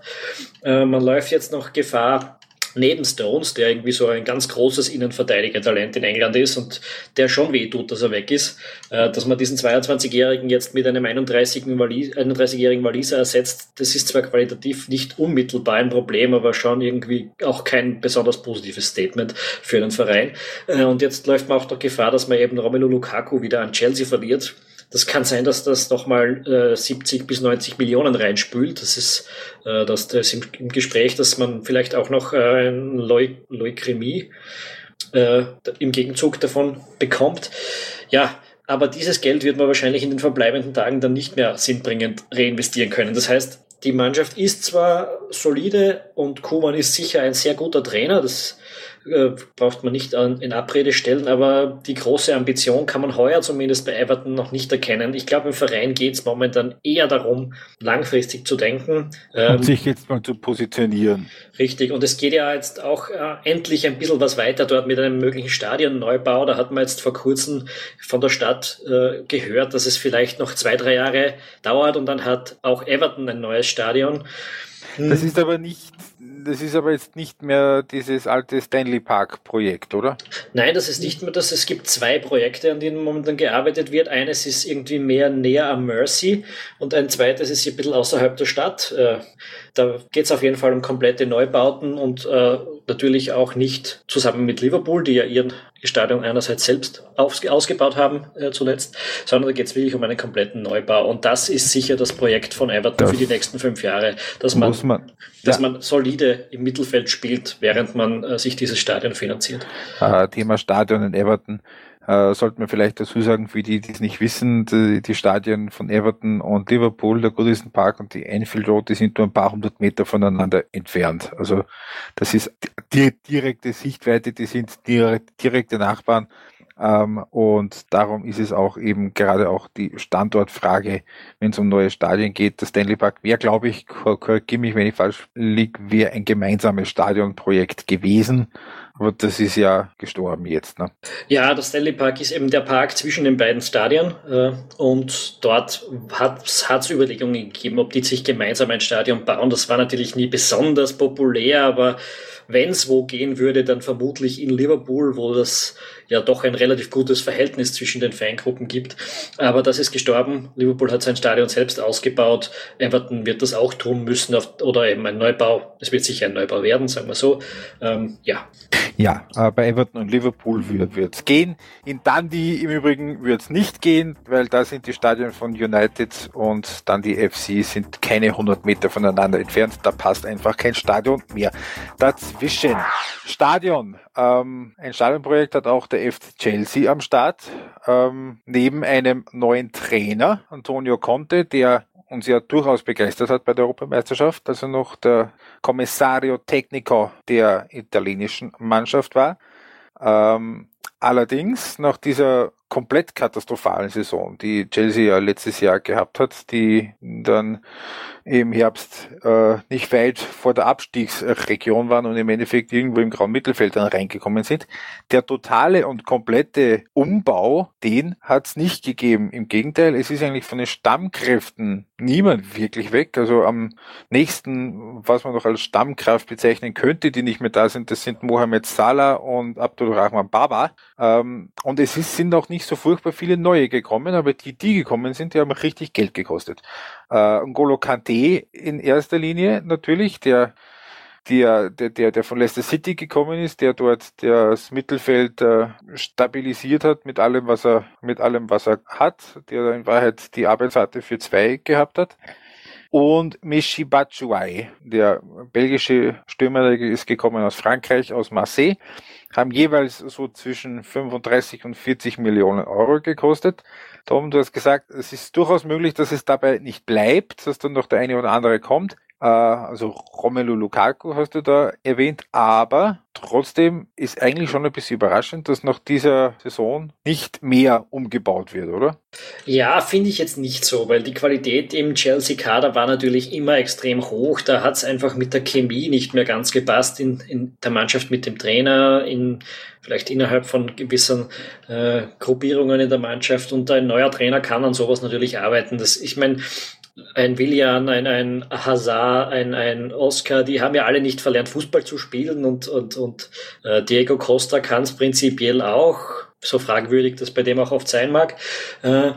Äh, man läuft jetzt noch Gefahr, neben Stones, der irgendwie so ein ganz großes Innenverteidiger-Talent in England ist und der schon weh tut, dass er weg ist, äh, dass man diesen 22-Jährigen jetzt mit einem 31-jährigen Walis, 31 Waliser ersetzt, das ist zwar qualitativ nicht unmittelbar ein Problem, aber schon irgendwie auch kein besonders positives Statement für einen Verein. Äh, und jetzt läuft man auch der Gefahr, dass man eben Romelu Lukaku wieder an Chelsea verliert das kann sein, dass das nochmal äh, 70 bis 90 Millionen reinspült. Das ist, äh, das, das im, im Gespräch, dass man vielleicht auch noch äh, ein Leu Leukämie äh, im Gegenzug davon bekommt. Ja, aber dieses Geld wird man wahrscheinlich in den verbleibenden Tagen dann nicht mehr sinnbringend reinvestieren können. Das heißt, die Mannschaft ist zwar solide und Kuman ist sicher ein sehr guter Trainer, das äh, braucht man nicht in Abrede stellen, aber die große Ambition kann man heuer zumindest bei Everton noch nicht erkennen. Ich glaube, im Verein geht es momentan eher darum, langfristig zu denken. Ähm, und sich jetzt mal zu positionieren. Richtig, und es geht ja jetzt auch äh, endlich ein bisschen was weiter dort mit einem möglichen Stadionneubau. Da hat man jetzt vor kurzem von der Stadt äh, gehört, dass es vielleicht noch zwei, drei Jahre dauert und dann hat auch Everton ein neues Stadion. Das hm. ist aber nicht das ist aber jetzt nicht mehr dieses alte Stanley Park Projekt, oder? Nein, das ist nicht mehr das. Es gibt zwei Projekte, an denen momentan gearbeitet wird. Eines ist irgendwie mehr näher am Mercy und ein zweites ist hier ein bisschen außerhalb der Stadt. Äh, da geht es auf jeden Fall um komplette Neubauten und äh, natürlich auch nicht zusammen mit Liverpool, die ja ihren Stadion einerseits selbst ausgebaut haben äh, zuletzt, sondern da geht es wirklich um einen kompletten Neubau. Und das ist sicher das Projekt von Everton das für die nächsten fünf Jahre, dass man, man dass ja. man solide im Mittelfeld spielt, während man äh, sich dieses Stadion finanziert. Äh, Thema Stadion in Everton. Äh, sollte man vielleicht dazu sagen, für die, die es nicht wissen, die, die, Stadien von Everton und Liverpool, der Goodison Park und die Enfield Road, die sind nur ein paar hundert Meter voneinander entfernt. Also das ist die direkte Sichtweite, die sind direkt, direkte Nachbarn. Ähm, und darum ist es auch eben gerade auch die Standortfrage, wenn es um neue Stadien geht. Der Stanley Park wäre, glaube ich, korrigiere mich, wenn ich falsch liege, wäre ein gemeinsames Stadionprojekt gewesen. Aber das ist ja gestorben jetzt, ne? Ja, der Stanley Park ist eben der Park zwischen den beiden Stadien äh, und dort hat es Überlegungen gegeben, ob die sich gemeinsam ein Stadion bauen. Das war natürlich nie besonders populär, aber wenn es wo gehen würde, dann vermutlich in Liverpool, wo das ja doch ein relativ gutes Verhältnis zwischen den Fangruppen gibt. Aber das ist gestorben. Liverpool hat sein Stadion selbst ausgebaut. Everton wird das auch tun müssen auf, oder eben ein Neubau. Es wird sicher ein Neubau werden, sagen wir so. Ähm, ja. Ja, äh, bei Everton und Liverpool wird es gehen. In Dundee im Übrigen wird es nicht gehen, weil da sind die Stadien von United und dann die FC sind keine 100 Meter voneinander entfernt. Da passt einfach kein Stadion mehr dazwischen. Stadion. Ähm, ein Stadionprojekt hat auch der FC Chelsea am Start. Ähm, neben einem neuen Trainer, Antonio Conte, der uns ja durchaus begeistert hat bei der Europameisterschaft, also noch der Kommissario Tecnico der italienischen Mannschaft war. Ähm, allerdings nach dieser komplett katastrophalen Saison, die Chelsea ja letztes Jahr gehabt hat, die dann im Herbst äh, nicht weit vor der Abstiegsregion waren und im Endeffekt irgendwo im grauen Mittelfeld dann reingekommen sind. Der totale und komplette Umbau, den hat es nicht gegeben. Im Gegenteil, es ist eigentlich von den Stammkräften niemand wirklich weg. Also am nächsten, was man noch als Stammkraft bezeichnen könnte, die nicht mehr da sind, das sind Mohamed Salah und Abdul Rahman Baba. Ähm, und es ist, sind auch nicht so furchtbar viele neue gekommen, aber die, die gekommen sind, die haben richtig Geld gekostet. Äh, Ngolo Kante in erster Linie natürlich, der der, der, der, der von Leicester City gekommen ist, der dort das Mittelfeld äh, stabilisiert hat mit allem, was er, mit allem, was er hat, der in Wahrheit die Arbeitsrate für zwei gehabt hat. Und Michi Batshuayi, der belgische Stürmer, ist gekommen aus Frankreich, aus Marseille, haben jeweils so zwischen 35 und 40 Millionen Euro gekostet. Tom, du hast gesagt, es ist durchaus möglich, dass es dabei nicht bleibt, dass dann noch der eine oder andere kommt. Äh, also Romelu Lukaku hast du da erwähnt, aber trotzdem ist eigentlich schon ein bisschen überraschend, dass nach dieser Saison nicht mehr umgebaut wird, oder? Ja, finde ich jetzt nicht so, weil die Qualität im Chelsea-Kader war natürlich immer extrem hoch. Da hat es einfach mit der Chemie nicht mehr ganz gepasst in, in der Mannschaft mit dem Trainer, in vielleicht innerhalb von gewissen äh, Gruppierungen in der Mannschaft und ein neuer Trainer kann an sowas natürlich arbeiten. Das, ich meine, ein Willian, ein, ein Hazard, ein, ein Oscar, die haben ja alle nicht verlernt, Fußball zu spielen und, und, und äh, Diego Costa kann es prinzipiell auch, so fragwürdig das bei dem auch oft sein mag. Äh,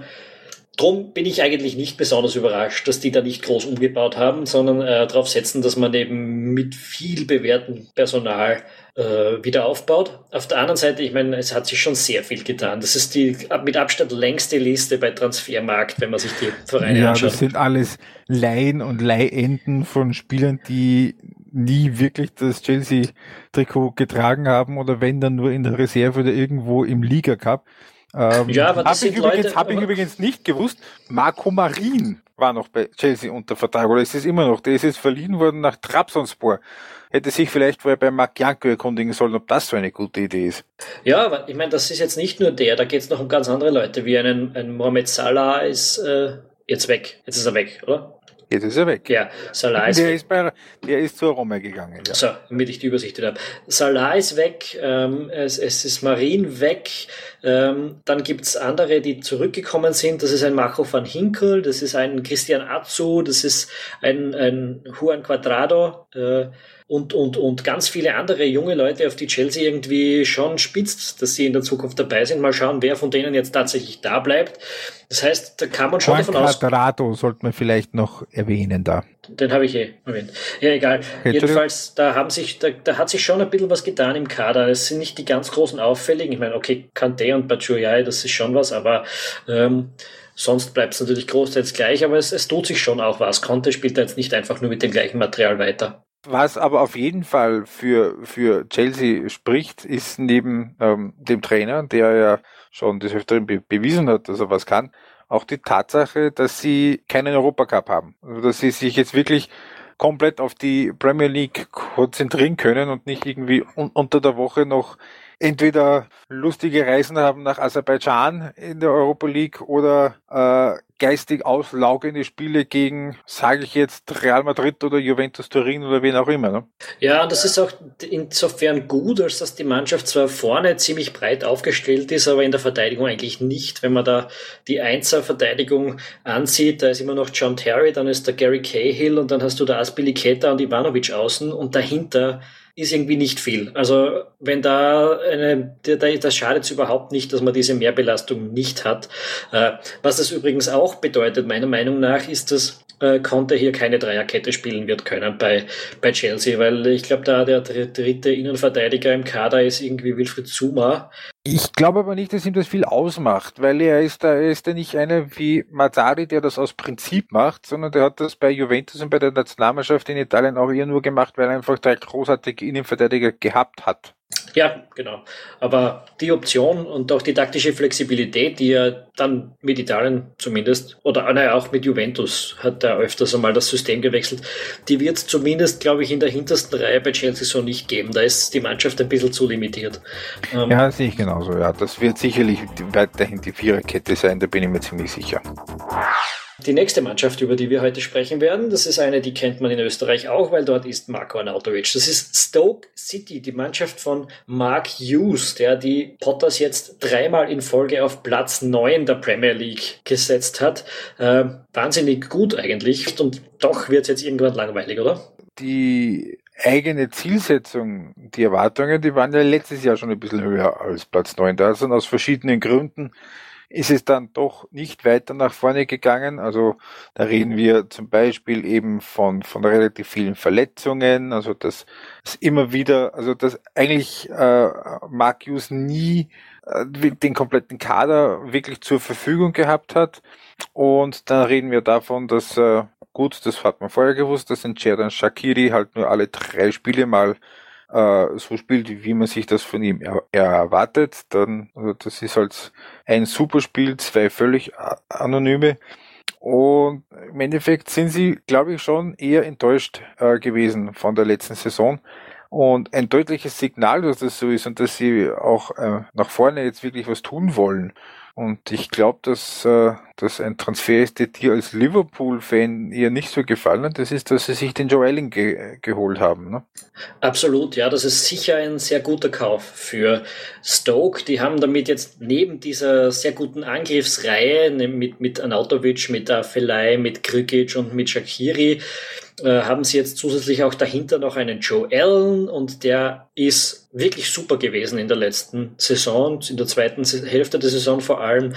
Drum bin ich eigentlich nicht besonders überrascht, dass die da nicht groß umgebaut haben, sondern äh, darauf setzen, dass man eben mit viel bewährtem Personal äh, wieder aufbaut. Auf der anderen Seite, ich meine, es hat sich schon sehr viel getan. Das ist die mit Abstand längste Liste bei Transfermarkt, wenn man sich die Vereine ja, anschaut. Ja, das sind alles Laien und Leihenden von Spielern, die nie wirklich das Chelsea-Trikot getragen haben oder wenn dann nur in der Reserve oder irgendwo im Liga Cup. Ähm, ja, aber das habe ich, übrigens, hab ich übrigens nicht gewusst. Marco Marin war noch bei Chelsea unter Vertrag oder ist es immer noch? Der ist jetzt verliehen worden nach Trabzonspor hätte sich vielleicht vorher bei Marc Janko erkundigen sollen, ob das so eine gute Idee ist. Ja, aber ich meine, das ist jetzt nicht nur der, da geht es noch um ganz andere Leute, wie einen, ein Mohamed Salah ist äh, jetzt weg. Jetzt ist er weg, oder? Jetzt ist er weg. Ja, Salah ist der weg. Ist bei, der ist zur Roma gegangen. Ja. So, damit ich die Übersicht habe. Salah ist weg, ähm, es, es ist Marin weg, ähm, dann gibt's andere, die zurückgekommen sind. Das ist ein Macho van Hinkel, das ist ein Christian Azzu, das ist ein, ein Juan Quadrado. Äh, und, und, und ganz viele andere junge Leute, auf die Chelsea irgendwie schon spitzt, dass sie in der Zukunft dabei sind. Mal schauen, wer von denen jetzt tatsächlich da bleibt. Das heißt, da kann man schon Juan davon aus. Quadrado sollte man vielleicht noch erwähnen da. Den habe ich eh erwähnt. Ja, egal. Okay, Jedenfalls, da haben sich, da, da hat sich schon ein bisschen was getan im Kader. Es sind nicht die ganz großen Auffälligen. Ich meine, okay, Kante und Batshuayi, das ist schon was, aber ähm, sonst bleibt es natürlich großteils gleich, aber es, es tut sich schon auch was. Conte spielt da jetzt nicht einfach nur mit dem gleichen Material weiter. Was aber auf jeden Fall für, für Chelsea spricht, ist neben ähm, dem Trainer, der ja schon des Öfteren be bewiesen hat, dass er was kann, auch die Tatsache, dass sie keinen Europacup haben. Also dass sie sich jetzt wirklich komplett auf die Premier League konzentrieren können und nicht irgendwie un unter der Woche noch entweder lustige Reisen haben nach Aserbaidschan in der Europa League oder äh, geistig auslaugende Spiele gegen, sage ich jetzt, Real Madrid oder Juventus Turin oder wen auch immer. Ne? Ja, das ist auch insofern gut, als dass die Mannschaft zwar vorne ziemlich breit aufgestellt ist, aber in der Verteidigung eigentlich nicht. Wenn man da die Einser-Verteidigung ansieht, da ist immer noch John Terry, dann ist der Gary Cahill und dann hast du da Aspilicueta und Ivanovic außen und dahinter ist irgendwie nicht viel. Also wenn da eine, das schadet es überhaupt nicht, dass man diese Mehrbelastung nicht hat. Äh, was das übrigens auch bedeutet, meiner Meinung nach, ist, dass äh, Conte hier keine Dreierkette spielen wird können bei, bei Chelsea, weil ich glaube, da der dritte Innenverteidiger im Kader ist irgendwie Wilfried Zuma. Ich glaube aber nicht, dass ihm das viel ausmacht, weil er ist da, er ist da nicht einer wie Mazzari, der das aus Prinzip macht, sondern der hat das bei Juventus und bei der Nationalmannschaft in Italien auch eher nur gemacht, weil er einfach drei großartige Innenverteidiger gehabt hat. Ja, genau. Aber die Option und auch die taktische Flexibilität, die er dann mit Italien zumindest, oder naja, auch mit Juventus hat er öfters einmal das System gewechselt, die wird es zumindest, glaube ich, in der hintersten Reihe bei Chelsea so nicht geben. Da ist die Mannschaft ein bisschen zu limitiert. Ähm, ja, sehe ich genauso, ja. Das wird sicherlich weiterhin die Viererkette sein, da bin ich mir ziemlich sicher. Die nächste Mannschaft, über die wir heute sprechen werden, das ist eine, die kennt man in Österreich auch, weil dort ist Marco Arnautovic. Das ist Stoke City, die Mannschaft von Mark Hughes, der die Potters jetzt dreimal in Folge auf Platz 9 der Premier League gesetzt hat. Äh, wahnsinnig gut eigentlich und doch wird es jetzt irgendwann langweilig, oder? Die eigene Zielsetzung, die Erwartungen, die waren ja letztes Jahr schon ein bisschen höher als Platz 9. Da sind aus verschiedenen Gründen ist es dann doch nicht weiter nach vorne gegangen. Also da reden wir zum Beispiel eben von, von relativ vielen Verletzungen, also dass es immer wieder, also dass eigentlich äh, Marcus nie äh, den kompletten Kader wirklich zur Verfügung gehabt hat. Und dann reden wir davon, dass äh, gut, das hat man vorher gewusst, dass ein Cerdan Shakiri halt nur alle drei Spiele mal äh, so spielt, wie man sich das von ihm er, erwartet, dann, also das ist halt ein Superspiel, zwei völlig anonyme. Und im Endeffekt sind sie, glaube ich, schon eher enttäuscht äh, gewesen von der letzten Saison. Und ein deutliches Signal, dass das so ist und dass sie auch äh, nach vorne jetzt wirklich was tun wollen. Und ich glaube, dass äh, das ein Transfer ist, der dir als Liverpool-Fan eher nicht so gefallen hat. Das ist, dass sie sich den Joe Allen ge geholt haben. Ne? Absolut, ja, das ist sicher ein sehr guter Kauf für Stoke. Die haben damit jetzt neben dieser sehr guten Angriffsreihe ne, mit, mit Anautovic, mit Afelai, mit Krikic und mit Shakiri äh, haben sie jetzt zusätzlich auch dahinter noch einen Joe Allen und der ist wirklich super gewesen in der letzten Saison, in der zweiten Hälfte der Saison vor allem.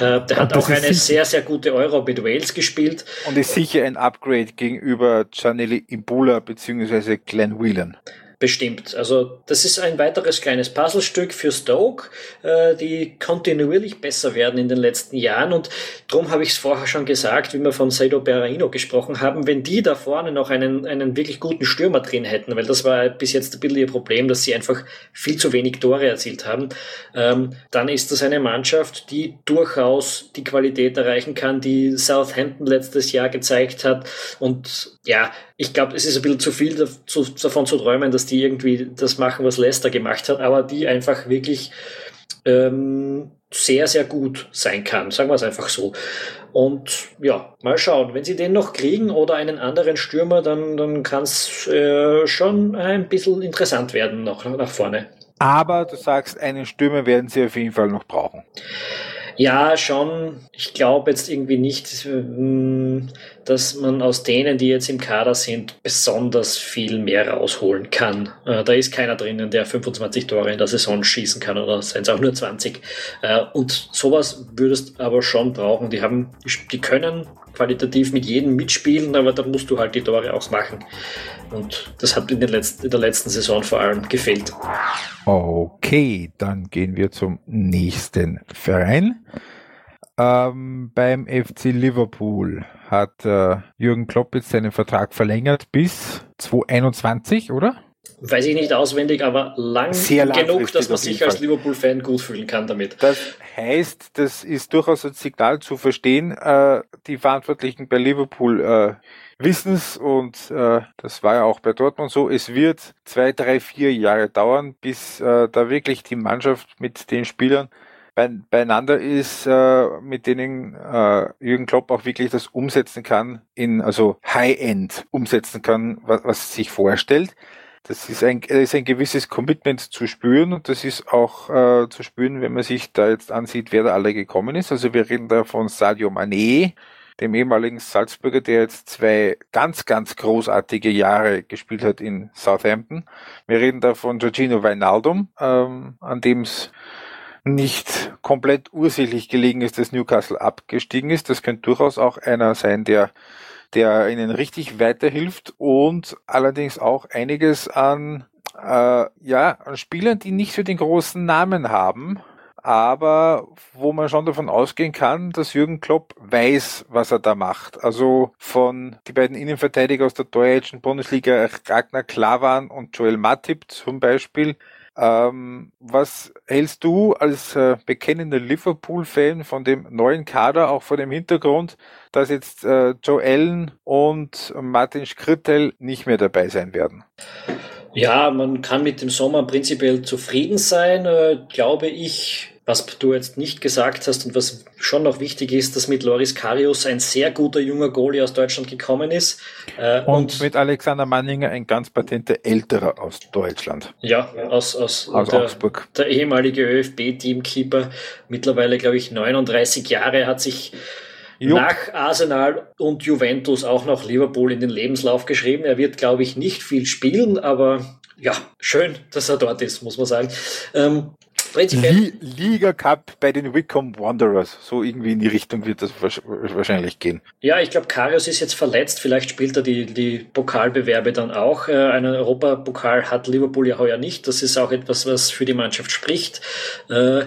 Äh, der hat auch eine sehr, sehr gute Euro mit Wales gespielt. Und ist sicher ein Upgrade gegenüber Gianelli Imbula bzw. Glenn Whelan. Bestimmt. Also das ist ein weiteres kleines Puzzlestück für Stoke, äh, die kontinuierlich besser werden in den letzten Jahren. Und darum habe ich es vorher schon gesagt, wie wir von Saido Berraino gesprochen haben, wenn die da vorne noch einen, einen wirklich guten Stürmer drin hätten, weil das war bis jetzt ein bisschen ihr Problem, dass sie einfach viel zu wenig Tore erzielt haben, ähm, dann ist das eine Mannschaft, die durchaus die Qualität erreichen kann, die Southampton letztes Jahr gezeigt hat. Und ja, ich glaube, es ist ein bisschen zu viel davon zu träumen, dass die irgendwie das machen, was Leicester gemacht hat, aber die einfach wirklich ähm, sehr, sehr gut sein kann. Sagen wir es einfach so. Und ja, mal schauen. Wenn sie den noch kriegen oder einen anderen Stürmer, dann, dann kann es äh, schon ein bisschen interessant werden noch nach vorne. Aber du sagst, einen Stürmer werden sie auf jeden Fall noch brauchen. Ja, schon. Ich glaube jetzt irgendwie nicht, ähm, dass man aus denen, die jetzt im Kader sind, besonders viel mehr rausholen kann. Äh, da ist keiner drinnen, der 25 Tore in der Saison schießen kann oder seien es auch nur 20. Äh, und sowas würdest aber schon brauchen. Die haben, die können qualitativ mit jedem mitspielen, aber da musst du halt die Tore auch machen. Und das hat in, letzten, in der letzten Saison vor allem gefehlt. Okay, dann gehen wir zum nächsten Verein. Ähm, beim FC Liverpool hat äh, Jürgen Klopp jetzt seinen Vertrag verlängert bis 2021, oder? Weiß ich nicht auswendig, aber lang Sehr genug, dass man sich als Liverpool-Fan gut fühlen kann damit. Das heißt, das ist durchaus ein Signal zu verstehen. Äh, die Verantwortlichen bei Liverpool äh, wissen es und äh, das war ja auch bei Dortmund so. Es wird zwei, drei, vier Jahre dauern, bis äh, da wirklich die Mannschaft mit den Spielern beieinander ist, äh, mit denen äh, Jürgen Klopp auch wirklich das umsetzen kann, in also High-End umsetzen kann, was, was sich vorstellt. Das ist ein, ist ein gewisses Commitment zu spüren und das ist auch äh, zu spüren, wenn man sich da jetzt ansieht, wer da alle gekommen ist. Also wir reden da von Sadio Mané, dem ehemaligen Salzburger, der jetzt zwei ganz, ganz großartige Jahre gespielt hat in Southampton. Wir reden da von Giorgino Weinaldum, ähm, an dem es nicht komplett ursächlich gelegen ist, dass Newcastle abgestiegen ist. Das könnte durchaus auch einer sein, der der ihnen richtig weiterhilft und allerdings auch einiges an, äh, ja, an Spielern, die nicht so den großen Namen haben, aber wo man schon davon ausgehen kann, dass Jürgen Klopp weiß, was er da macht. Also von die beiden Innenverteidiger aus der deutschen Bundesliga, Ragnar Klavan und Joel Matip zum Beispiel, ähm, was hältst du als äh, bekennender Liverpool-Fan von dem neuen Kader, auch vor dem Hintergrund, dass jetzt äh, Joe Allen und Martin Skrittel nicht mehr dabei sein werden? Ja, man kann mit dem Sommer prinzipiell zufrieden sein, äh, glaube ich. Was du jetzt nicht gesagt hast und was schon noch wichtig ist, dass mit Loris Karius ein sehr guter junger Goalie aus Deutschland gekommen ist. Äh, und, und, mit Alexander Manninger ein ganz patenter älterer aus Deutschland. Ja, aus, aus, aus der, Augsburg. Der ehemalige ÖFB-Teamkeeper, mittlerweile glaube ich 39 Jahre, hat sich Jupp. nach Arsenal und Juventus auch noch Liverpool in den Lebenslauf geschrieben. Er wird, glaube ich, nicht viel spielen, aber ja, schön, dass er dort ist, muss man sagen. Ähm, Prinzipiell. Liga Cup bei den Wickham Wanderers. So irgendwie in die Richtung wird das wahrscheinlich gehen. Ja, ich glaube, Karius ist jetzt verletzt. Vielleicht spielt er die, die Pokalbewerbe dann auch. Äh, einen Europapokal hat Liverpool ja heuer nicht. Das ist auch etwas, was für die Mannschaft spricht. Äh,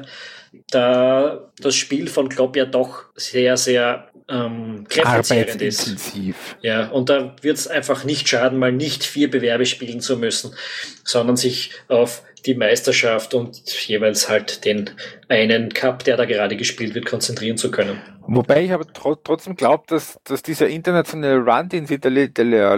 da das Spiel von Klopp ja doch sehr, sehr ähm, kräftezehrend ist. Ja, und da wird es einfach nicht schaden, mal nicht vier Bewerbe spielen zu müssen, sondern sich auf die Meisterschaft und jeweils halt den einen Cup, der da gerade gespielt wird, konzentrieren zu können. Wobei ich aber tr trotzdem glaube, dass, dass dieser internationale Run, den sie der, der, der,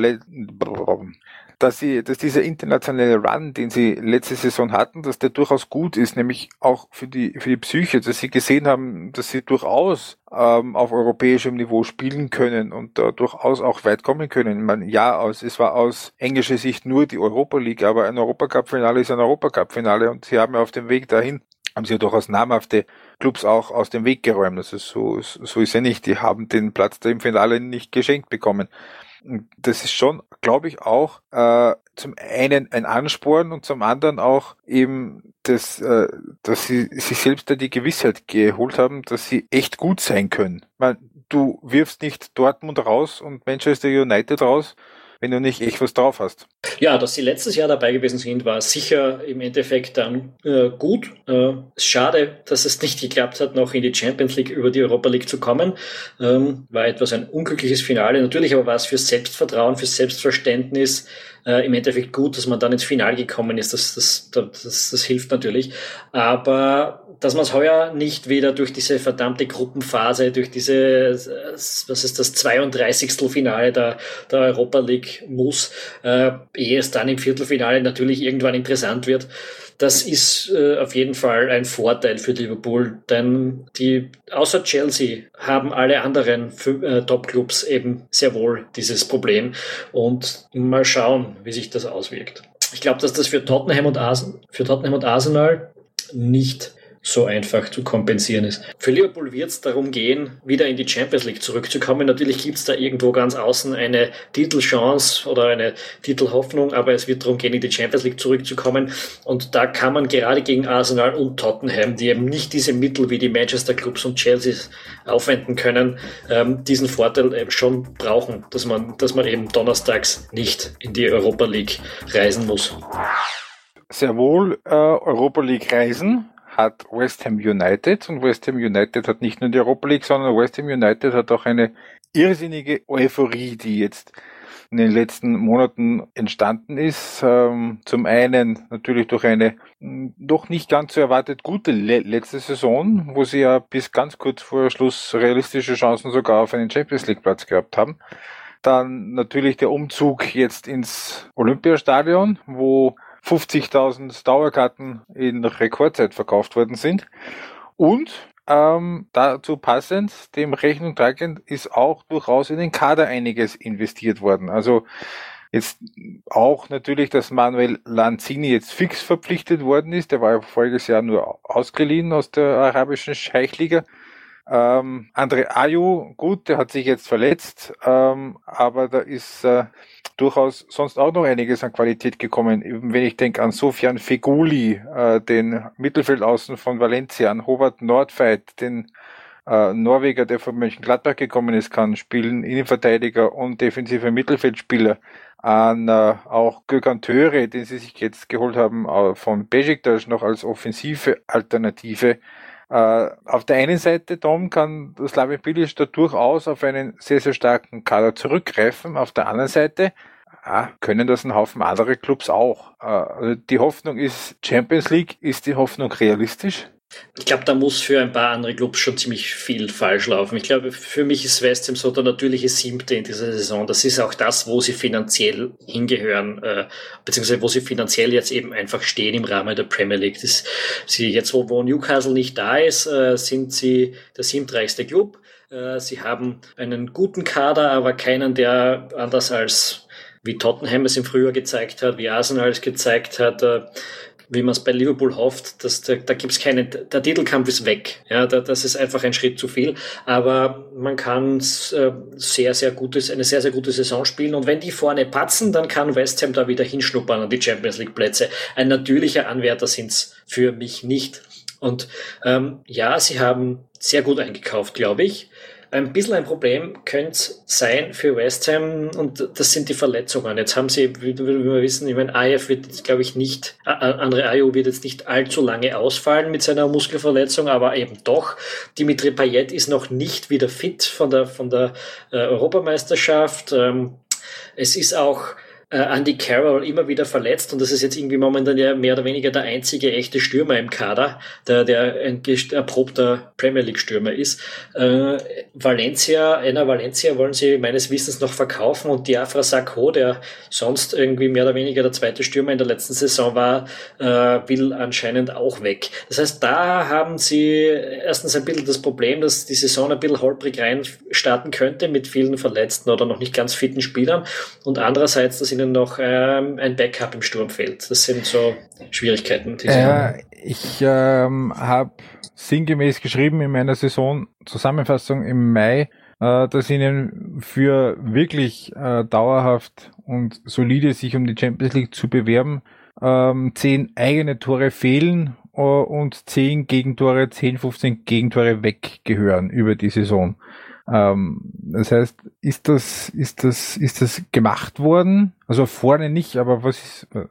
dass sie, dass dieser internationale Run, den sie letzte Saison hatten, dass der durchaus gut ist, nämlich auch für die, für die Psyche, dass sie gesehen haben, dass sie durchaus ähm, auf europäischem Niveau spielen können und da durchaus auch weit kommen können. Man, ja, aus, es war aus englischer Sicht nur die Europa League, aber ein Europacup-Finale ist ein Europacup-Finale und sie haben auf dem Weg dahin haben sie ja durchaus namhafte Clubs auch aus dem Weg geräumt. Also so, so ist ja nicht. Die haben den Platz da im Finale nicht geschenkt bekommen das ist schon, glaube ich, auch äh, zum einen ein Ansporn und zum anderen auch eben, das, äh, dass sie sich selbst da die Gewissheit geholt haben, dass sie echt gut sein können. Man, du wirfst nicht Dortmund raus und Manchester United raus, wenn du nicht echt was drauf hast. Ja, dass sie letztes Jahr dabei gewesen sind, war sicher im Endeffekt dann äh, gut. Äh, schade, dass es nicht geklappt hat, noch in die Champions League über die Europa League zu kommen. Ähm, war etwas ein unglückliches Finale. Natürlich aber war es fürs Selbstvertrauen, fürs Selbstverständnis äh, im Endeffekt gut, dass man dann ins Finale gekommen ist. Das, das, das, das hilft natürlich. Aber dass man es heuer nicht wieder durch diese verdammte Gruppenphase, durch diese, was ist das, 32. Finale der, der Europa League muss, äh, ehe es dann im Viertelfinale natürlich irgendwann interessant wird. Das ist äh, auf jeden Fall ein Vorteil für Liverpool, denn die außer Chelsea haben alle anderen äh, Top-Clubs eben sehr wohl dieses Problem. Und mal schauen, wie sich das auswirkt. Ich glaube, dass das für Tottenham und, Arsenal, für Tottenham und Arsenal nicht so einfach zu kompensieren ist. Für Liverpool wird es darum gehen, wieder in die Champions League zurückzukommen. Natürlich gibt es da irgendwo ganz außen eine Titelchance oder eine Titelhoffnung, aber es wird darum gehen, in die Champions League zurückzukommen. Und da kann man gerade gegen Arsenal und Tottenham, die eben nicht diese Mittel wie die Manchester Clubs und Chelsea aufwenden können, ähm, diesen Vorteil eben schon brauchen, dass man, dass man eben donnerstags nicht in die Europa League reisen muss. Sehr wohl äh, Europa League reisen hat West Ham United und West Ham United hat nicht nur die Europa League, sondern West Ham United hat auch eine irrsinnige Euphorie, die jetzt in den letzten Monaten entstanden ist. Ähm, zum einen natürlich durch eine doch nicht ganz so erwartet gute le letzte Saison, wo sie ja bis ganz kurz vor Schluss realistische Chancen sogar auf einen Champions League Platz gehabt haben. Dann natürlich der Umzug jetzt ins Olympiastadion, wo 50.000 Dauerkarten in Rekordzeit verkauft worden sind. Und ähm, dazu passend, dem Rechnung tragend, ist auch durchaus in den Kader einiges investiert worden. Also jetzt auch natürlich, dass Manuel Lanzini jetzt fix verpflichtet worden ist. Der war ja voriges Jahr nur ausgeliehen aus der arabischen Scheichliga. Ähm, Andre Ayu, gut, der hat sich jetzt verletzt, ähm, aber da ist äh, durchaus sonst auch noch einiges an Qualität gekommen. Wenn ich denke an Sofian Feguli, äh, den Mittelfeldaußen von Valencia, an Howard Nordveit, den äh, Norweger, der von Mönchengladbach gekommen ist, kann spielen, Innenverteidiger und defensiver Mittelfeldspieler, an äh, auch Gökhan Töre, den sie sich jetzt geholt haben äh, von Besiktas noch als offensive Alternative äh, auf der einen Seite, Tom, kann Slavia Bilic da durchaus auf einen sehr, sehr starken Kader zurückgreifen. Auf der anderen Seite ja, können das ein Haufen andere Clubs auch. Äh, also die Hoffnung ist Champions League. Ist die Hoffnung realistisch? Ich glaube, da muss für ein paar andere Clubs schon ziemlich viel falsch laufen. Ich glaube, für mich ist West Ham so der natürliche Siebte in dieser Saison. Das ist auch das, wo sie finanziell hingehören, äh, beziehungsweise wo sie finanziell jetzt eben einfach stehen im Rahmen der Premier League. Das, sie jetzt, wo, wo Newcastle nicht da ist, äh, sind sie der siebtreichste Club. Äh, sie haben einen guten Kader, aber keinen, der anders als wie Tottenham es im Frühjahr gezeigt hat, wie Arsenal es gezeigt hat, äh, wie man es bei Liverpool hofft, dass da, da gibt es keine, der Titelkampf ist weg. Ja, da, das ist einfach ein Schritt zu viel. Aber man kann äh, sehr, sehr gutes, eine sehr, sehr gute Saison spielen. Und wenn die vorne patzen, dann kann West Ham da wieder hinschnuppern an die Champions League Plätze. Ein natürlicher Anwärter sind's für mich nicht. Und ähm, ja, sie haben sehr gut eingekauft, glaube ich. Ein bisschen ein Problem könnte sein für West Ham und das sind die Verletzungen. Jetzt haben sie, wie, wir wissen, ich meine, AF wird jetzt, glaube ich, nicht, Andre Ayew wird jetzt nicht allzu lange ausfallen mit seiner Muskelverletzung, aber eben doch. Dimitri Payet ist noch nicht wieder fit von der, von der äh, Europameisterschaft. Ähm, es ist auch äh, Andy Carroll immer wieder verletzt und das ist jetzt irgendwie momentan ja mehr oder weniger der einzige echte Stürmer im Kader, der, der ein erprobter Premier League Stürmer ist. Äh, Valencia, einer Valencia wollen sie meines Wissens noch verkaufen und Diafra Sakho, der sonst irgendwie mehr oder weniger der zweite Stürmer in der letzten Saison war, äh, will anscheinend auch weg. Das heißt, da haben sie erstens ein bisschen das Problem, dass die Saison ein bisschen holprig rein starten könnte mit vielen Verletzten oder noch nicht ganz fitten Spielern und andererseits, dass ihnen ihnen noch ähm, ein Backup im Sturm fehlt. Das sind so Schwierigkeiten. Die äh, ich ähm, habe sinngemäß geschrieben in meiner Saison-Zusammenfassung im Mai, äh, dass ihnen für wirklich äh, dauerhaft und solide sich um die Champions League zu bewerben, ähm, zehn eigene Tore fehlen uh, und zehn Gegentore, 10, 15 Gegentore weggehören über die Saison. Ähm, das heißt, ist das, ist das, ist das gemacht worden? Also vorne nicht, aber was ist, äh,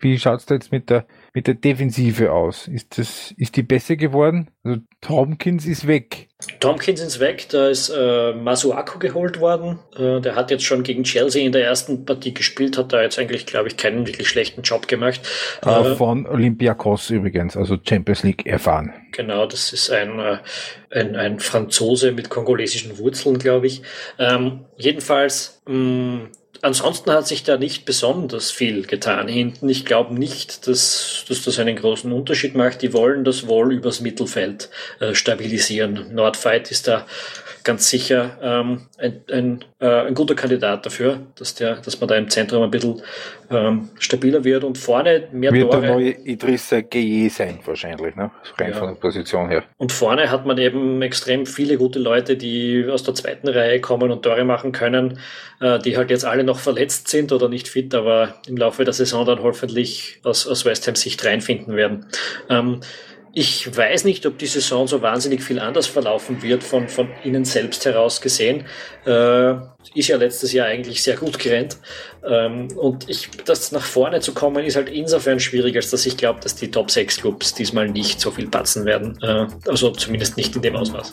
wie schaut's da jetzt mit der, mit der Defensive aus? Ist das, ist die besser geworden? Also Tompkins ist weg. Tompkins ist weg, da ist äh, Masuaku geholt worden. Äh, der hat jetzt schon gegen Chelsea in der ersten Partie gespielt, hat da jetzt eigentlich, glaube ich, keinen wirklich schlechten Job gemacht. Äh, von Olympiakos übrigens, also Champions League erfahren. Genau, das ist ein, äh, ein, ein Franzose mit kongolesischen Wurzeln, glaube ich. Ähm, jedenfalls, mh, mm, ansonsten hat sich da nicht besonders viel getan hinten. Ich glaube nicht, dass, dass das einen großen Unterschied macht. Die wollen das wohl übers Mittelfeld äh, stabilisieren. Nordfight ist da ganz sicher ähm, ein, ein, äh, ein guter Kandidat dafür, dass, der, dass man da im Zentrum ein bisschen ähm, stabiler wird und vorne mehr wird Tore. Wird der neue Idrissa Gueye sein wahrscheinlich, ne? rein ja. von der Position her. Und vorne hat man eben extrem viele gute Leute, die aus der zweiten Reihe kommen und Tore machen können, äh, die halt jetzt alle noch verletzt sind oder nicht fit, aber im Laufe der Saison dann hoffentlich aus, aus West Ham Sicht reinfinden werden. Ähm, ich weiß nicht, ob die Saison so wahnsinnig viel anders verlaufen wird, von, von Ihnen selbst heraus gesehen. Äh, ist ja letztes Jahr eigentlich sehr gut gerannt. Ähm, und ich, das nach vorne zu kommen, ist halt insofern schwierig, als dass ich glaube, dass die Top 6 Clubs diesmal nicht so viel patzen werden. Äh, also zumindest nicht in dem Ausmaß.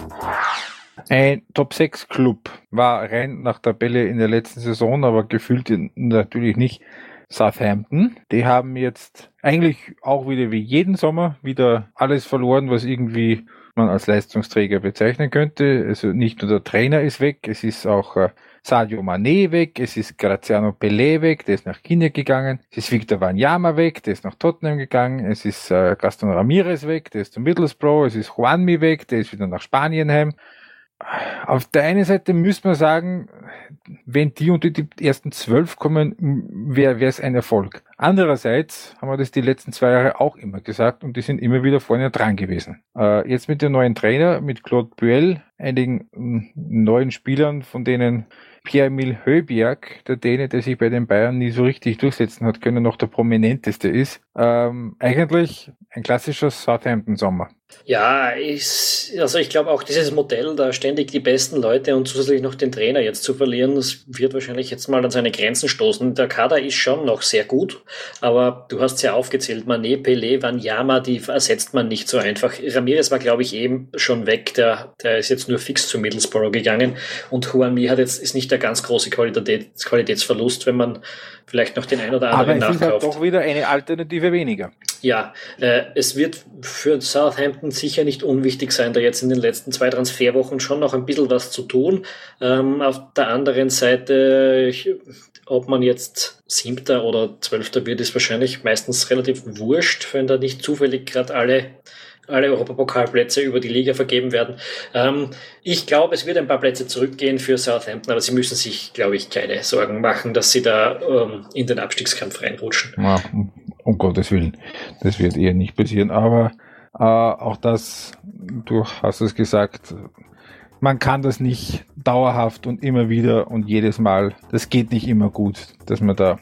Ein Top 6 Club war rein nach Tabelle in der letzten Saison, aber gefühlt natürlich nicht Southampton. Die haben jetzt eigentlich auch wieder wie jeden Sommer wieder alles verloren, was irgendwie man als Leistungsträger bezeichnen könnte. Also nicht nur der Trainer ist weg, es ist auch äh, Sadio Mané weg, es ist Graziano Pelé weg, der ist nach China gegangen, es ist Victor Wanyama weg, der ist nach Tottenham gegangen, es ist äh, Gaston Ramirez weg, der ist zu Middlesbrough, es ist Juanmi weg, der ist wieder nach Spanien heim auf der einen Seite müsste man sagen, wenn die unter die ersten zwölf kommen, wäre es ein Erfolg. Andererseits haben wir das die letzten zwei Jahre auch immer gesagt und die sind immer wieder vorne dran gewesen. Äh, jetzt mit dem neuen Trainer, mit Claude Buell, einigen neuen Spielern, von denen Pierre-Emil Höbiak, der Däne, der sich bei den Bayern nie so richtig durchsetzen hat können, noch der prominenteste ist. Ähm, eigentlich ein klassischer Southampton-Sommer. Ja, ich, also ich glaube auch dieses Modell, da ständig die besten Leute und zusätzlich noch den Trainer jetzt zu verlieren, das wird wahrscheinlich jetzt mal an seine Grenzen stoßen. Der Kader ist schon noch sehr gut, aber du hast ja aufgezählt, Mané, Pelé, Wanyama, die ersetzt man nicht so einfach. Ramirez war, glaube ich, eben schon weg, der, der ist jetzt nur fix zu Middlesbrough gegangen und Juanmi hat jetzt, ist nicht der ganz große Qualität, Qualitätsverlust, wenn man vielleicht noch den ein oder anderen. Aber es ist halt doch wieder eine Alternative weniger. Ja, äh, es wird für Southampton sicher nicht unwichtig sein, da jetzt in den letzten zwei Transferwochen schon noch ein bisschen was zu tun. Ähm, auf der anderen Seite, ich, ob man jetzt Siebter oder Zwölfter wird, ist wahrscheinlich meistens relativ wurscht, wenn da nicht zufällig gerade alle alle Europapokalplätze über die Liga vergeben werden. Ähm, ich glaube, es wird ein paar Plätze zurückgehen für Southampton, aber sie müssen sich, glaube ich, keine Sorgen machen, dass sie da ähm, in den Abstiegskampf reinrutschen. Ja, um Gottes Willen, das wird eher nicht passieren. Aber äh, auch das, du hast es gesagt, man kann das nicht dauerhaft und immer wieder und jedes Mal, das geht nicht immer gut, dass man da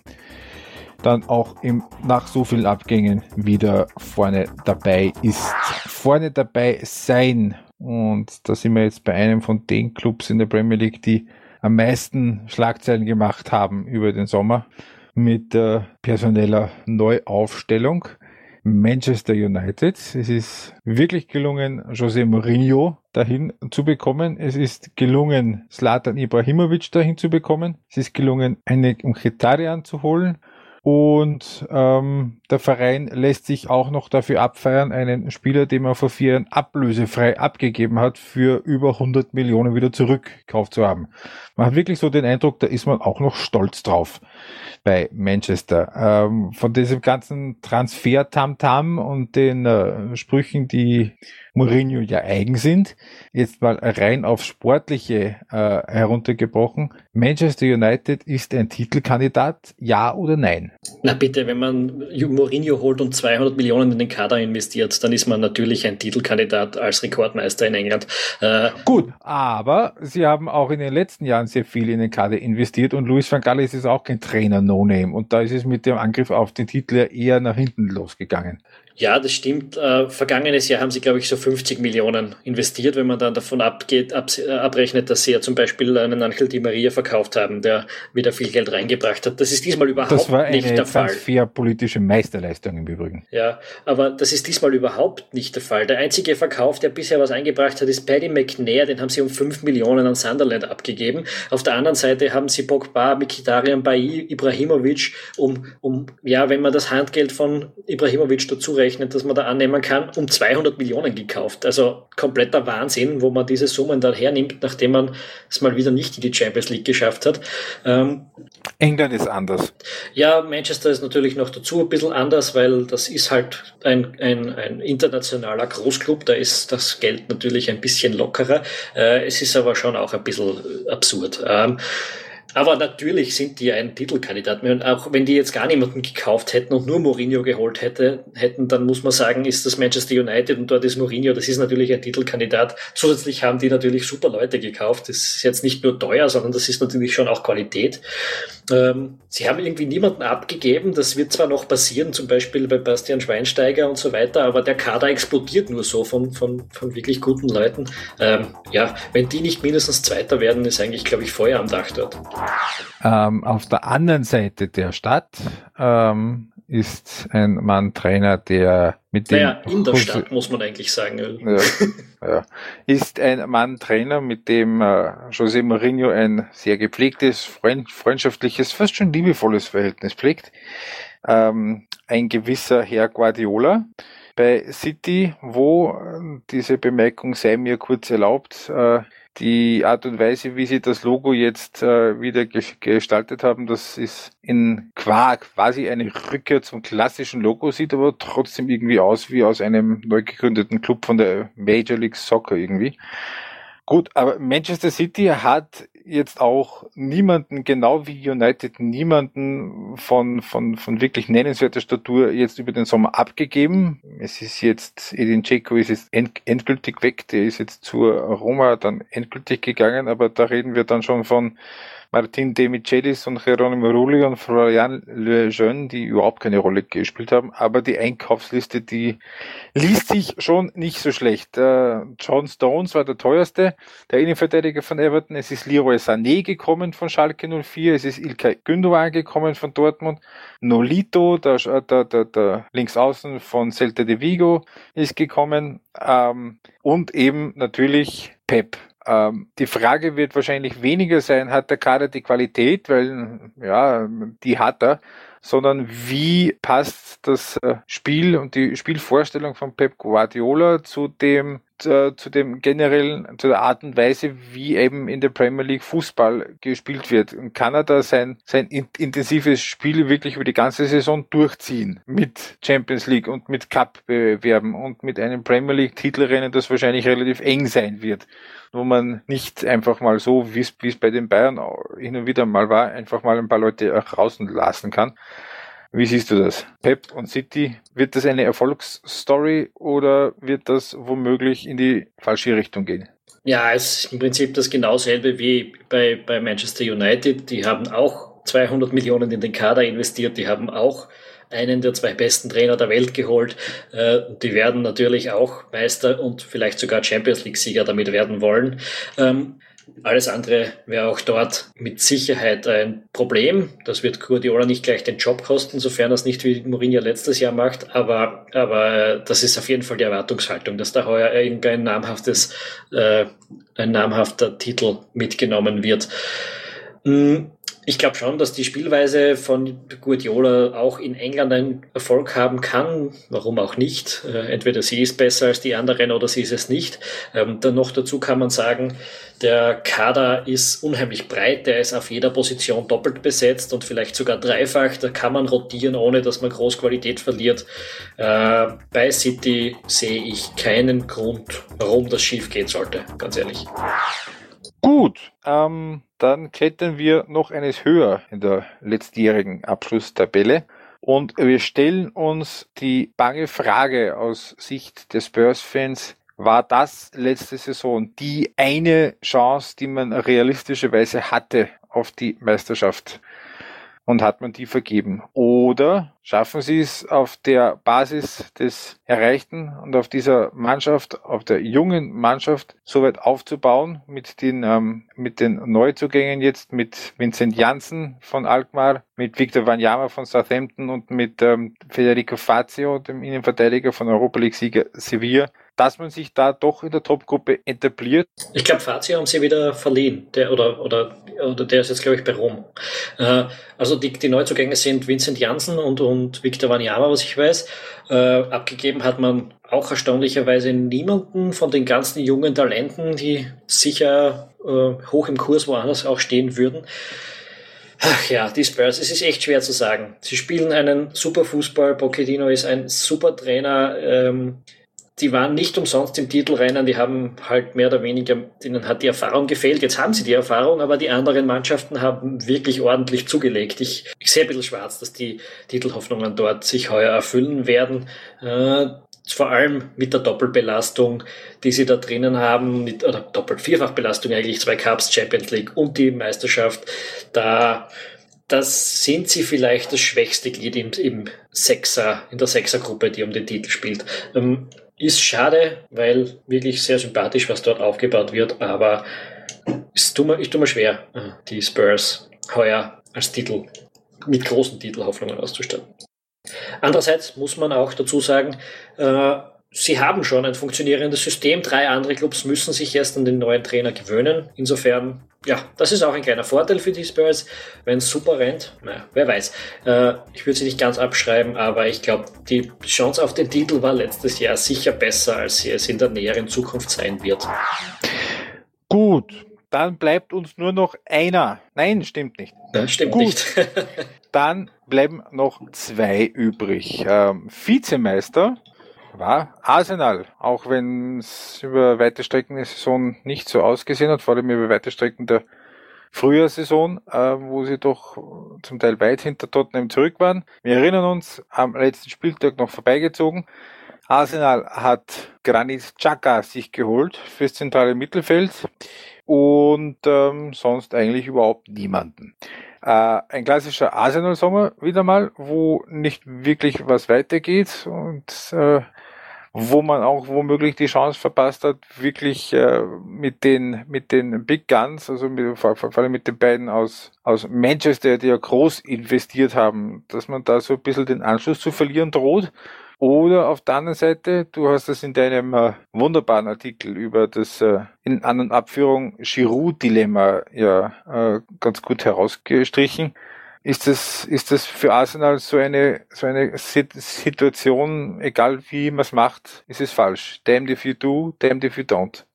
dann auch im, nach so vielen Abgängen wieder vorne dabei ist. Vorne dabei sein Und da sind wir jetzt bei einem von den Clubs in der Premier League, die am meisten Schlagzeilen gemacht haben über den Sommer mit äh, personeller Neuaufstellung. Manchester United. Es ist wirklich gelungen, José Mourinho dahin zu bekommen. Es ist gelungen, Slatan Ibrahimovic dahin zu bekommen. Es ist gelungen, eine Mkhitaryan zu holen. Und ähm, der Verein lässt sich auch noch dafür abfeiern, einen Spieler, den man vor vier Jahren ablösefrei abgegeben hat, für über 100 Millionen wieder zurückgekauft zu haben. Man hat wirklich so den Eindruck, da ist man auch noch stolz drauf bei Manchester. Ähm, von diesem ganzen Transfer-Tamtam und den äh, Sprüchen, die Mourinho ja eigen sind. Jetzt mal rein auf Sportliche äh, heruntergebrochen. Manchester United ist ein Titelkandidat, ja oder nein? Na bitte, wenn man Mourinho holt und 200 Millionen in den Kader investiert, dann ist man natürlich ein Titelkandidat als Rekordmeister in England. Äh, Gut, aber sie haben auch in den letzten Jahren sehr viel in den Kader investiert und Luis van Gaal ist auch kein Trainer No-Name und da ist es mit dem Angriff auf den Titel eher nach hinten losgegangen. Ja, das stimmt. Äh, vergangenes Jahr haben sie, glaube ich, so 50 Millionen investiert, wenn man dann davon abgeht, ab, äh, abrechnet, dass sie ja zum Beispiel einen Angel Di Maria verkauft haben, der wieder viel Geld reingebracht hat. Das ist diesmal überhaupt nicht der Fall. Das war eine transferpolitische Meisterleistung im Übrigen. Ja, aber das ist diesmal überhaupt nicht der Fall. Der einzige Verkauf, der bisher was eingebracht hat, ist Paddy McNair, den haben sie um 5 Millionen an Sunderland abgegeben. Auf der anderen Seite haben sie Pogba, Mikitarian, Bailly, Ibrahimovic, um, um, ja, wenn man das Handgeld von Ibrahimovic dazu umgerechnet, dass man da annehmen kann, um 200 Millionen gekauft. Also kompletter Wahnsinn, wo man diese Summen dann hernimmt, nachdem man es mal wieder nicht in die Champions League geschafft hat. Ähm, England ist anders. Ja, Manchester ist natürlich noch dazu ein bisschen anders, weil das ist halt ein, ein, ein internationaler Großclub, da ist das Geld natürlich ein bisschen lockerer. Äh, es ist aber schon auch ein bisschen absurd. Ähm, aber natürlich sind die ein Titelkandidat. Und auch wenn die jetzt gar niemanden gekauft hätten und nur Mourinho geholt hätte, hätten, dann muss man sagen, ist das Manchester United und dort ist Mourinho, das ist natürlich ein Titelkandidat. Zusätzlich haben die natürlich super Leute gekauft. Das ist jetzt nicht nur teuer, sondern das ist natürlich schon auch Qualität. Ähm, sie haben irgendwie niemanden abgegeben. Das wird zwar noch passieren, zum Beispiel bei Bastian Schweinsteiger und so weiter, aber der Kader explodiert nur so von, von, von wirklich guten Leuten. Ähm, ja, wenn die nicht mindestens Zweiter werden, ist eigentlich, glaube ich, Feuer am Dach dort. Ähm, auf der anderen Seite der Stadt ähm, ist ein Mann Trainer, der mit dem. Naja, in der Stadt muss man eigentlich sagen. Ja, ja. Ist ein Mann Trainer, mit dem äh, José Mourinho ein sehr gepflegtes, freund, freundschaftliches, fast schon liebevolles Verhältnis pflegt. Ähm, ein gewisser Herr Guardiola bei City, wo äh, diese Bemerkung sei mir kurz erlaubt, äh, die Art und Weise, wie sie das Logo jetzt äh, wieder gestaltet haben, das ist in quasi eine Rückkehr zum klassischen Logo, sieht aber trotzdem irgendwie aus wie aus einem neu gegründeten Club von der Major League Soccer irgendwie. Gut, aber Manchester City hat jetzt auch niemanden, genau wie United, niemanden von, von, von wirklich nennenswerter Statur jetzt über den Sommer abgegeben. Es ist jetzt, Edin Dzeko ist jetzt end, endgültig weg, der ist jetzt zur Roma dann endgültig gegangen, aber da reden wir dann schon von Martin De Michelis und Geronimo Rulli und Florian Lejeune, die überhaupt keine Rolle gespielt haben. Aber die Einkaufsliste, die liest sich schon nicht so schlecht. Äh, John Stones war der teuerste, der Innenverteidiger von Everton. Es ist Leroy Sané gekommen von Schalke 04. Es ist Ilkay Gündogan gekommen von Dortmund. Nolito, der, der, der, der Linksaußen von Celta de Vigo ist gekommen. Ähm, und eben natürlich Pep die Frage wird wahrscheinlich weniger sein, hat der Kader die Qualität, weil ja, die hat er, sondern wie passt das äh, Spiel und die Spielvorstellung von Pep Guardiola zu dem äh, zu dem generellen, zu der Art und Weise, wie eben in der Premier League Fußball gespielt wird. Und kann er da sein, sein intensives Spiel wirklich über die ganze Saison durchziehen mit Champions League und mit Cup-Bewerben und mit einem Premier League Titelrennen, das wahrscheinlich relativ eng sein wird wo man nicht einfach mal so, wie es bei den Bayern hin und wieder mal war, einfach mal ein paar Leute auch draußen kann. Wie siehst du das? Pep und City, wird das eine Erfolgsstory oder wird das womöglich in die falsche Richtung gehen? Ja, es ist im Prinzip das genau selbe wie bei, bei Manchester United. Die haben auch 200 Millionen in den Kader investiert. Die haben auch einen der zwei besten Trainer der Welt geholt. Äh, die werden natürlich auch Meister und vielleicht sogar Champions League-Sieger damit werden wollen. Alles andere wäre auch dort mit Sicherheit ein Problem. Das wird Guardiola nicht gleich den Job kosten, sofern er es nicht wie Mourinho letztes Jahr macht. Aber, aber das ist auf jeden Fall die Erwartungshaltung, dass da heuer irgendein namhaftes, äh, ein namhafter Titel mitgenommen wird. Hm, ich glaube schon, dass die Spielweise von Guardiola auch in England einen Erfolg haben kann. Warum auch nicht? Äh, entweder sie ist besser als die anderen oder sie ist es nicht. Ähm, dann noch dazu kann man sagen, der Kader ist unheimlich breit. Der ist auf jeder Position doppelt besetzt und vielleicht sogar dreifach. Da kann man rotieren, ohne dass man groß Qualität verliert. Äh, bei City sehe ich keinen Grund, warum das schief gehen sollte. Ganz ehrlich. Gut, ähm, dann klettern wir noch eines höher in der letztjährigen Abschlusstabelle. Und wir stellen uns die bange Frage aus Sicht des Spurs-Fans, war das letzte Saison die eine Chance, die man realistischerweise hatte auf die Meisterschaft? Und hat man die vergeben. Oder schaffen sie es auf der Basis des Erreichten und auf dieser Mannschaft, auf der jungen Mannschaft, soweit aufzubauen mit den, ähm, mit den Neuzugängen jetzt, mit Vincent Janssen von Alkmaar, mit Victor Wanyama von Southampton und mit ähm, Federico Fazio, dem Innenverteidiger von Europa League-Sieger Sevilla, dass man sich da doch in der Topgruppe etabliert. Ich glaube, Fazio haben sie wieder verliehen, der, oder, oder, oder der ist jetzt, glaube ich, bei Rom. Äh, also die, die Neuzugänge sind Vincent Janssen und, und Victor Wanyama, was ich weiß. Äh, abgegeben hat man auch erstaunlicherweise niemanden von den ganzen jungen Talenten, die sicher äh, hoch im Kurs woanders auch stehen würden. Ach ja, die Spurs, es ist echt schwer zu sagen. Sie spielen einen super Fußball, Pochettino ist ein super Trainer, ähm, die waren nicht umsonst im Titelrennen, die haben halt mehr oder weniger, denen hat die Erfahrung gefehlt. Jetzt haben sie die Erfahrung, aber die anderen Mannschaften haben wirklich ordentlich zugelegt. Ich, ich sehe ein bisschen schwarz, dass die Titelhoffnungen dort sich heuer erfüllen werden. Äh, vor allem mit der Doppelbelastung, die sie da drinnen haben, mit, oder Doppel-Vierfachbelastung eigentlich, zwei Cups, Champions League und die Meisterschaft, da, das sind sie vielleicht das schwächste Glied im, im Sechser, in der Sechsergruppe, die um den Titel spielt. Ähm, ist schade, weil wirklich sehr sympathisch, was dort aufgebaut wird, aber es tut mir, ich tue mir schwer, die Spurs heuer als Titel, mit großen Titelhoffnungen auszustatten. Andererseits muss man auch dazu sagen, äh, sie haben schon ein funktionierendes System. Drei andere Clubs müssen sich erst an den neuen Trainer gewöhnen. Insofern, ja, das ist auch ein kleiner Vorteil für die Spurs. Wenn es super rennt, naja, wer weiß. Äh, ich würde sie nicht ganz abschreiben, aber ich glaube, die Chance auf den Titel war letztes Jahr sicher besser, als sie es in der näheren Zukunft sein wird. Gut, dann bleibt uns nur noch einer. Nein, stimmt nicht. Ja, stimmt Gut. nicht. dann bleiben noch zwei übrig. Ähm, Vizemeister war Arsenal, auch wenn es über weite Strecken der Saison nicht so ausgesehen hat, vor allem über weite Strecken der Frühjahrsaison, äh, wo sie doch zum Teil weit hinter Tottenham zurück waren. Wir erinnern uns, am letzten Spieltag noch vorbeigezogen. Arsenal hat Granit Xhaka sich geholt fürs zentrale Mittelfeld und ähm, sonst eigentlich überhaupt niemanden. Äh, ein klassischer Arsenal-Sommer wieder mal, wo nicht wirklich was weitergeht und äh, wo man auch womöglich die Chance verpasst hat, wirklich äh, mit den mit den Big Guns, also mit, vor, allem mit den beiden aus aus Manchester, die ja groß investiert haben, dass man da so ein bisschen den Anschluss zu verlieren droht. Oder auf der anderen Seite, du hast das in deinem äh, wunderbaren Artikel über das äh, in An- und Abführung Giroud-Dilemma ja äh, ganz gut herausgestrichen ist das, ist das für Arsenal so eine, so eine Situation, egal wie man es macht, ist es falsch. Damned if you do, damned if you don't.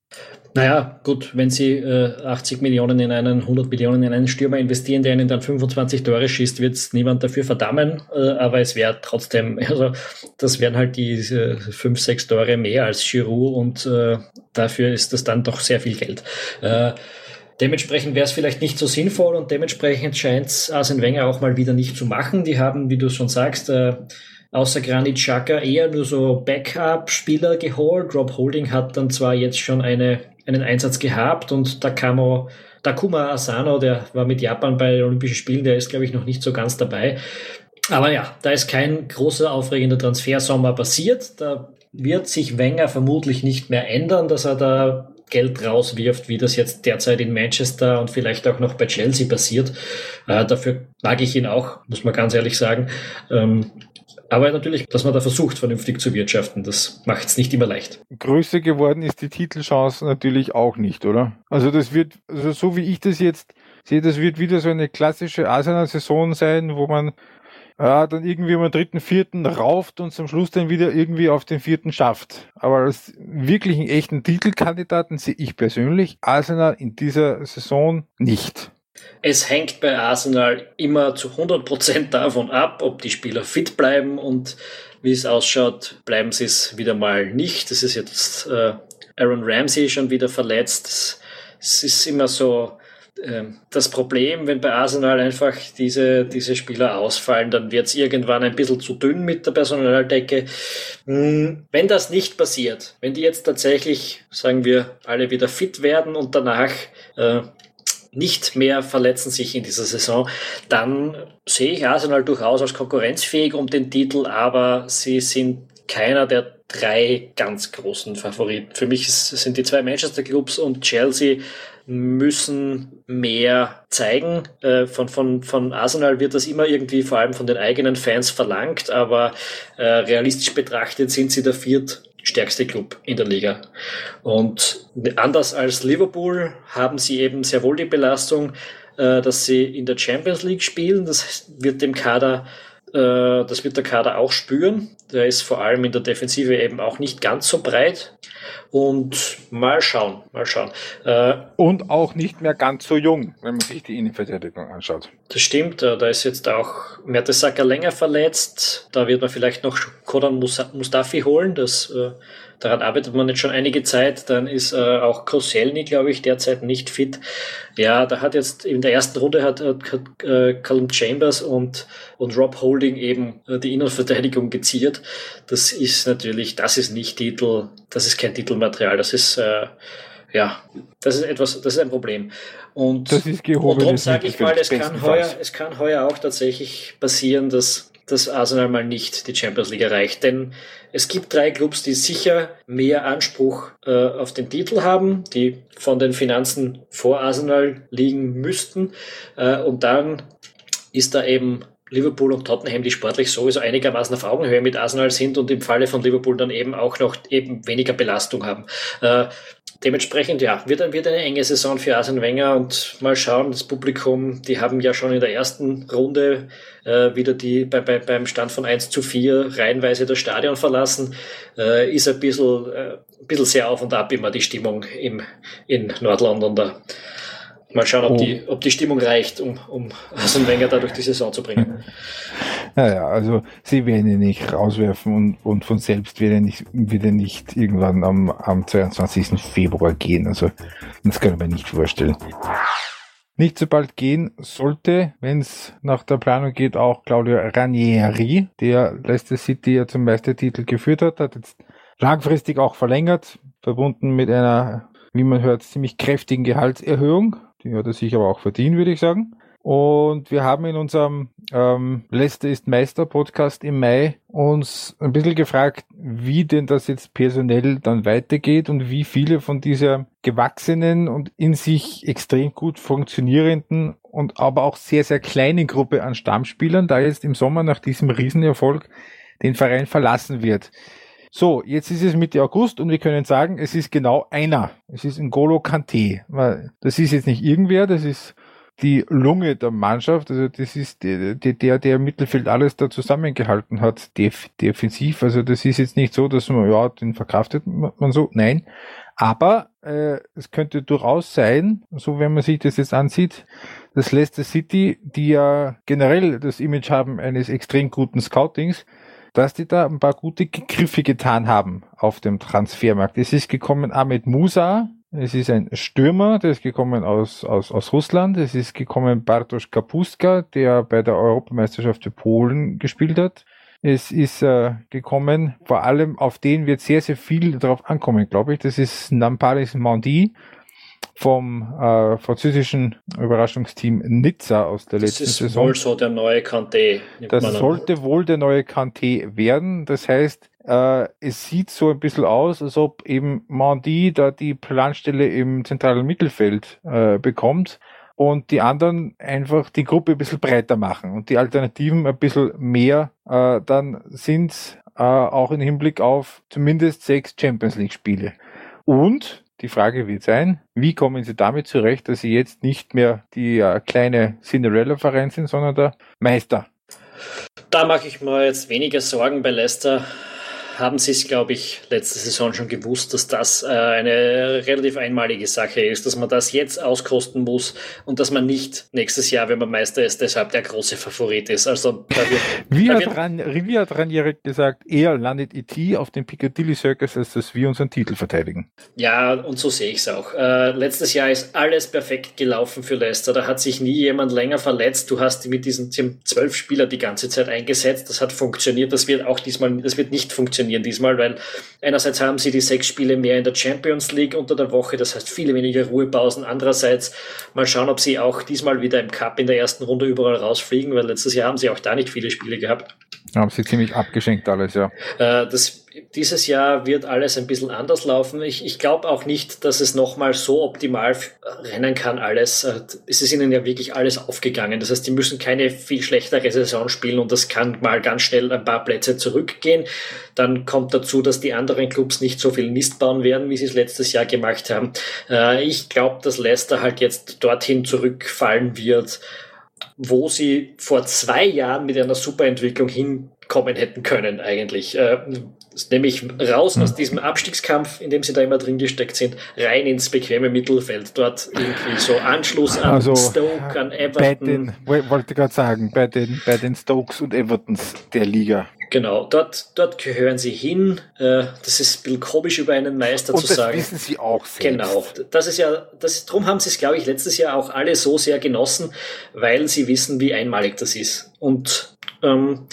Naja, gut, wenn Sie äh, 80 Millionen in einen, 100 Millionen in einen Stürmer investieren, der Ihnen dann 25 Tore schießt, wird es niemand dafür verdammen, äh, aber es wäre trotzdem, also das wären halt die äh, 5, 6 Tore mehr als Giroud und äh, dafür ist das dann doch sehr viel Geld. Äh, Dementsprechend wäre es vielleicht nicht so sinnvoll und dementsprechend scheint es Arsene Wenger auch mal wieder nicht zu machen. Die haben, wie du schon sagst, äh, außer Granit Xhaka eher nur so Backup-Spieler geholt. Rob Holding hat dann zwar jetzt schon eine, einen Einsatz gehabt und Takamo Takuma Asano, der war mit Japan bei den Olympischen Spielen, der ist, glaube ich, noch nicht so ganz dabei. Aber ja, da ist kein großer aufregender Transfersommer passiert. Da wird sich Wenger vermutlich nicht mehr ändern, dass er da Geld rauswirft, wie das jetzt derzeit in Manchester und vielleicht auch noch bei Chelsea passiert. Äh, dafür mag ich ihn auch, muss man ganz ehrlich sagen. Ähm, aber natürlich, dass man da versucht, vernünftig zu wirtschaften, das macht es nicht immer leicht. Größer geworden ist die Titelchance natürlich auch nicht, oder? Also das wird, also so wie ich das jetzt sehe, das wird wieder so eine klassische Arsenal-Saison sein, wo man ja, dann irgendwie am dritten, vierten rauft und zum Schluss dann wieder irgendwie auf den vierten schafft. Aber als wirklichen echten Titelkandidaten sehe ich persönlich Arsenal in dieser Saison nicht. Es hängt bei Arsenal immer zu 100% davon ab, ob die Spieler fit bleiben und wie es ausschaut, bleiben sie es wieder mal nicht. Es ist jetzt äh, Aaron Ramsey schon wieder verletzt. Es ist immer so äh, das Problem, wenn bei Arsenal einfach diese, diese Spieler ausfallen, dann wird es irgendwann ein bisschen zu dünn mit der Personaldecke. Hm, wenn das nicht passiert, wenn die jetzt tatsächlich, sagen wir, alle wieder fit werden und danach äh, nicht mehr verletzen sich in dieser Saison, dann sehe ich Arsenal durchaus als konkurrenzfähig um den Titel, aber sie sind keiner der drei ganz großen Favoriten. Für mich sind die zwei Manchester Clubs und Chelsea müssen mehr zeigen. Äh, von, von, von Arsenal wird das immer irgendwie vor allem von den eigenen Fans verlangt, aber äh, realistisch betrachtet sind sie der viert stärkste Club in der Liga. Und anders als Liverpool haben sie eben sehr wohl die Belastung, äh, dass sie in der Champions League spielen. Das wird dem Kader das wird der Kader auch spüren. Der ist vor allem in der Defensive eben auch nicht ganz so breit. Und mal schauen, mal schauen. Äh, und auch nicht mehr ganz so jung, wenn man sich die Innenverteidigung anschaut. Das stimmt, äh, da ist jetzt auch Mertesacker länger verletzt. Da wird man vielleicht noch Kodan Mustafi holen. Das Daran arbeitet man jetzt schon einige Zeit. Dann ist äh, auch Koscielny, glaube ich, derzeit nicht fit. Ja, da hat jetzt in der ersten Runde hat, hat, hat äh, Callum Chambers und, und Rob Holding eben äh, die Innenverteidigung geziert. Das ist natürlich, das ist nicht Titel, das ist kein Titelmaterial, das ist äh, ja, das ist etwas, das ist ein Problem. Und, das ist und darum sage ich mal, es kann, heuer, es kann heuer auch tatsächlich passieren, dass dass Arsenal mal nicht die Champions League erreicht. Denn es gibt drei Clubs, die sicher mehr Anspruch äh, auf den Titel haben, die von den Finanzen vor Arsenal liegen müssten. Äh, und dann ist da eben Liverpool und Tottenham, die sportlich sowieso einigermaßen auf Augenhöhe mit Arsenal sind und im Falle von Liverpool dann eben auch noch eben weniger Belastung haben. Äh, dementsprechend, ja, wird, wird eine enge Saison für Arsene Wenger und mal schauen, das Publikum, die haben ja schon in der ersten Runde äh, wieder die bei, bei, beim Stand von 1 zu 4 reihenweise das Stadion verlassen, äh, ist ein bisschen, äh, ein bisschen sehr auf und ab immer die Stimmung im, in Nordlondon da. Mal schauen, ob, oh. die, ob die Stimmung reicht, um, um Arsene Wenger da durch die Saison zu bringen. Naja, also sie werden ihn nicht rauswerfen und, und von selbst wird er nicht, wird er nicht irgendwann am, am 22. Februar gehen. Also das kann ich mir nicht vorstellen. Nicht so bald gehen sollte, wenn es nach der Planung geht, auch Claudio Ranieri, der Leicester City ja zum Meistertitel geführt hat, hat jetzt langfristig auch verlängert, verbunden mit einer, wie man hört, ziemlich kräftigen Gehaltserhöhung. Die hat er sich aber auch verdient, würde ich sagen. Und wir haben in unserem ähm, Leicester ist Meister Podcast im Mai uns ein bisschen gefragt, wie denn das jetzt personell dann weitergeht und wie viele von dieser gewachsenen und in sich extrem gut funktionierenden und aber auch sehr, sehr kleinen Gruppe an Stammspielern da jetzt im Sommer nach diesem Riesenerfolg den Verein verlassen wird. So, jetzt ist es Mitte August und wir können sagen, es ist genau einer. Es ist Ngolo Kante. Das ist jetzt nicht irgendwer, das ist die Lunge der Mannschaft. Also das ist der, der, der im Mittelfeld alles da zusammengehalten hat, def, defensiv. Also das ist jetzt nicht so, dass man, ja, den verkraftet man so. Nein. Aber äh, es könnte durchaus sein, so wenn man sich das jetzt ansieht, dass Leicester City, die ja generell das Image haben eines extrem guten Scoutings, dass die da ein paar gute Griffe getan haben auf dem Transfermarkt. Es ist gekommen Ahmed Musa, es ist ein Stürmer, der ist gekommen aus, aus, aus Russland. Es ist gekommen Bartosz Kapuska, der bei der Europameisterschaft für Polen gespielt hat. Es ist äh, gekommen, vor allem auf den wird sehr, sehr viel drauf ankommen, glaube ich. Das ist Nampalis Mandi vom äh, französischen Überraschungsteam Nizza aus der letzten Saison. Das ist wohl so der neue Kanté. Das sollte wohl der neue Kanté werden. Das heißt, äh, es sieht so ein bisschen aus, als ob eben Mandy da die Planstelle im zentralen Mittelfeld äh, bekommt und die anderen einfach die Gruppe ein bisschen breiter machen und die Alternativen ein bisschen mehr, äh, dann sind äh, auch im Hinblick auf zumindest sechs Champions League Spiele. Und die Frage wird sein, wie kommen Sie damit zurecht, dass Sie jetzt nicht mehr die äh, kleine Cinderella-Verein sind, sondern der Meister? Da mache ich mir jetzt weniger Sorgen bei Leicester haben Sie es, glaube ich, letzte Saison schon gewusst, dass das äh, eine relativ einmalige Sache ist, dass man das jetzt auskosten muss und dass man nicht nächstes Jahr, wenn man Meister ist, deshalb der große Favorit ist. Also da wird, wie, da hat Ran, wie hat Ranieri gesagt, eher landet IT auf dem Piccadilly Circus, als dass wir unseren Titel verteidigen. Ja, und so sehe ich es auch. Äh, letztes Jahr ist alles perfekt gelaufen für Leicester. Da hat sich nie jemand länger verletzt. Du hast mit diesen zwölf Spieler die ganze Zeit eingesetzt. Das hat funktioniert. Das wird auch diesmal, das wird nicht funktionieren funktionieren diesmal, weil einerseits haben sie die sechs Spiele mehr in der Champions League unter der Woche, das heißt viele weniger Ruhepausen. Andererseits mal schauen, ob sie auch diesmal wieder im Cup in der ersten Runde überall rausfliegen, weil letztes Jahr haben sie auch da nicht viele Spiele gehabt. Haben sie ziemlich abgeschenkt alles, ja. Äh, das dieses Jahr wird alles ein bisschen anders laufen. Ich, ich glaube auch nicht, dass es nochmal so optimal rennen kann alles. Äh, es ist ihnen ja wirklich alles aufgegangen. Das heißt, die müssen keine viel schlechtere Saison spielen und das kann mal ganz schnell ein paar Plätze zurückgehen. Dann kommt dazu, dass die anderen Clubs nicht so viel Mist bauen werden, wie sie es letztes Jahr gemacht haben. Äh, ich glaube, dass Leicester halt jetzt dorthin zurückfallen wird, wo sie vor zwei Jahren mit einer Superentwicklung hinkommen hätten können eigentlich. Äh, nämlich raus hm. aus diesem Abstiegskampf, in dem sie da immer drin gesteckt sind, rein ins bequeme Mittelfeld. Dort irgendwie so Anschluss an also, Stoke, an Everton. Bei den, wollte gerade sagen, bei den, bei den Stokes und Evertons der Liga. Genau, dort, dort gehören sie hin. Äh, das ist ein bisschen komisch über einen Meister und zu sagen. Das wissen sie auch selbst. Genau. Das ist ja, das, drum haben sie es, glaube ich, letztes Jahr auch alle so sehr genossen, weil sie wissen, wie einmalig das ist. Und ähm,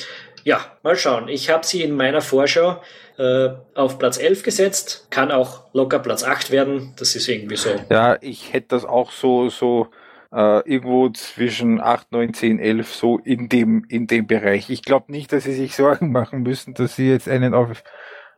ja, mal schauen. Ich habe sie in meiner Vorschau äh, auf Platz 11 gesetzt, kann auch locker Platz 8 werden. Das ist irgendwie so. Ja, ich hätte das auch so, so äh, irgendwo zwischen 8, 9, 10, 11, so in dem, in dem Bereich. Ich glaube nicht, dass sie sich Sorgen machen müssen, dass sie jetzt einen auf,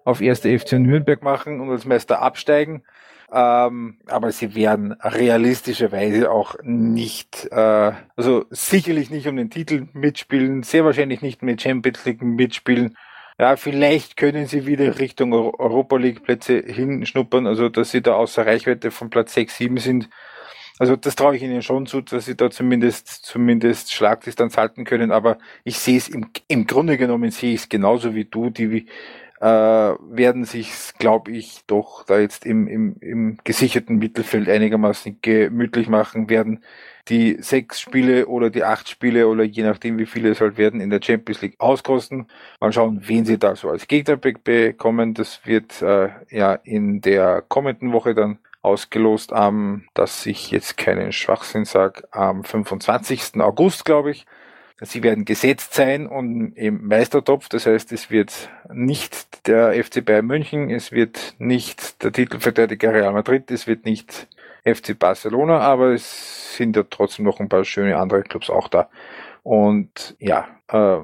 auf erste FC Nürnberg machen und als Meister absteigen. Ähm, aber sie werden realistischerweise auch nicht, äh, also sicherlich nicht um den Titel mitspielen, sehr wahrscheinlich nicht mit Champions League mitspielen. Ja, vielleicht können sie wieder Richtung Europa League Plätze hinschnuppern, also dass sie da außer Reichweite von Platz 6, 7 sind. Also das traue ich ihnen schon zu, dass sie da zumindest zumindest Schlagdistanz halten können, aber ich sehe es im, im Grunde genommen sehe ich es genauso wie du, die äh, werden sich, glaube ich, doch da jetzt im, im, im gesicherten Mittelfeld einigermaßen gemütlich machen werden. Die sechs Spiele oder die acht Spiele oder je nachdem, wie viele es halt werden, in der Champions League auskosten. Mal schauen, wen sie da so als Gegner be bekommen. Das wird äh, ja in der kommenden Woche dann ausgelost am, dass ich jetzt keinen Schwachsinn sage, am 25. August, glaube ich. Sie werden gesetzt sein und im Meistertopf, das heißt, es wird nicht der FC Bayern München, es wird nicht der Titelverteidiger Real Madrid, es wird nicht FC Barcelona, aber es sind ja trotzdem noch ein paar schöne andere Clubs auch da. Und ja, äh,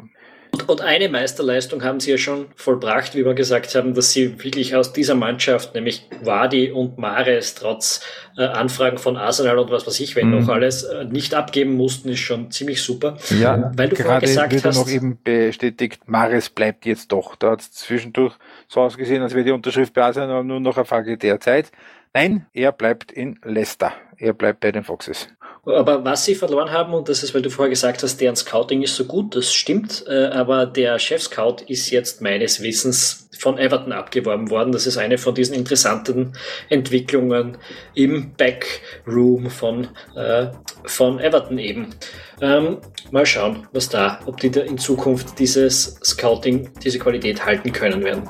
und eine Meisterleistung haben sie ja schon vollbracht, wie wir gesagt haben, dass sie wirklich aus dieser Mannschaft, nämlich Wadi und Mares, trotz äh, Anfragen von Arsenal und was weiß ich, wenn mhm. noch alles, äh, nicht abgeben mussten, ist schon ziemlich super. Ja, weil du gerade gesagt wird hast, noch eben bestätigt, Mares bleibt jetzt doch. Da hat es zwischendurch so ausgesehen, als wäre die Unterschrift bei Arsenal nur noch eine Frage der Zeit. Nein, er bleibt in Leicester. Er bleibt bei den Foxes. Aber was sie verloren haben, und das ist, weil du vorher gesagt hast, deren Scouting ist so gut, das stimmt, äh, aber der Chef-Scout ist jetzt meines Wissens von Everton abgeworben worden. Das ist eine von diesen interessanten Entwicklungen im Backroom von, äh, von Everton eben. Ähm, mal schauen, was da, ob die da in Zukunft dieses Scouting, diese Qualität halten können werden.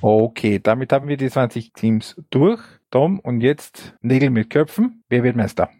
Okay, damit haben wir die 20 Teams durch. Tom, und jetzt Nägel mit Köpfen. Wer wird Meister?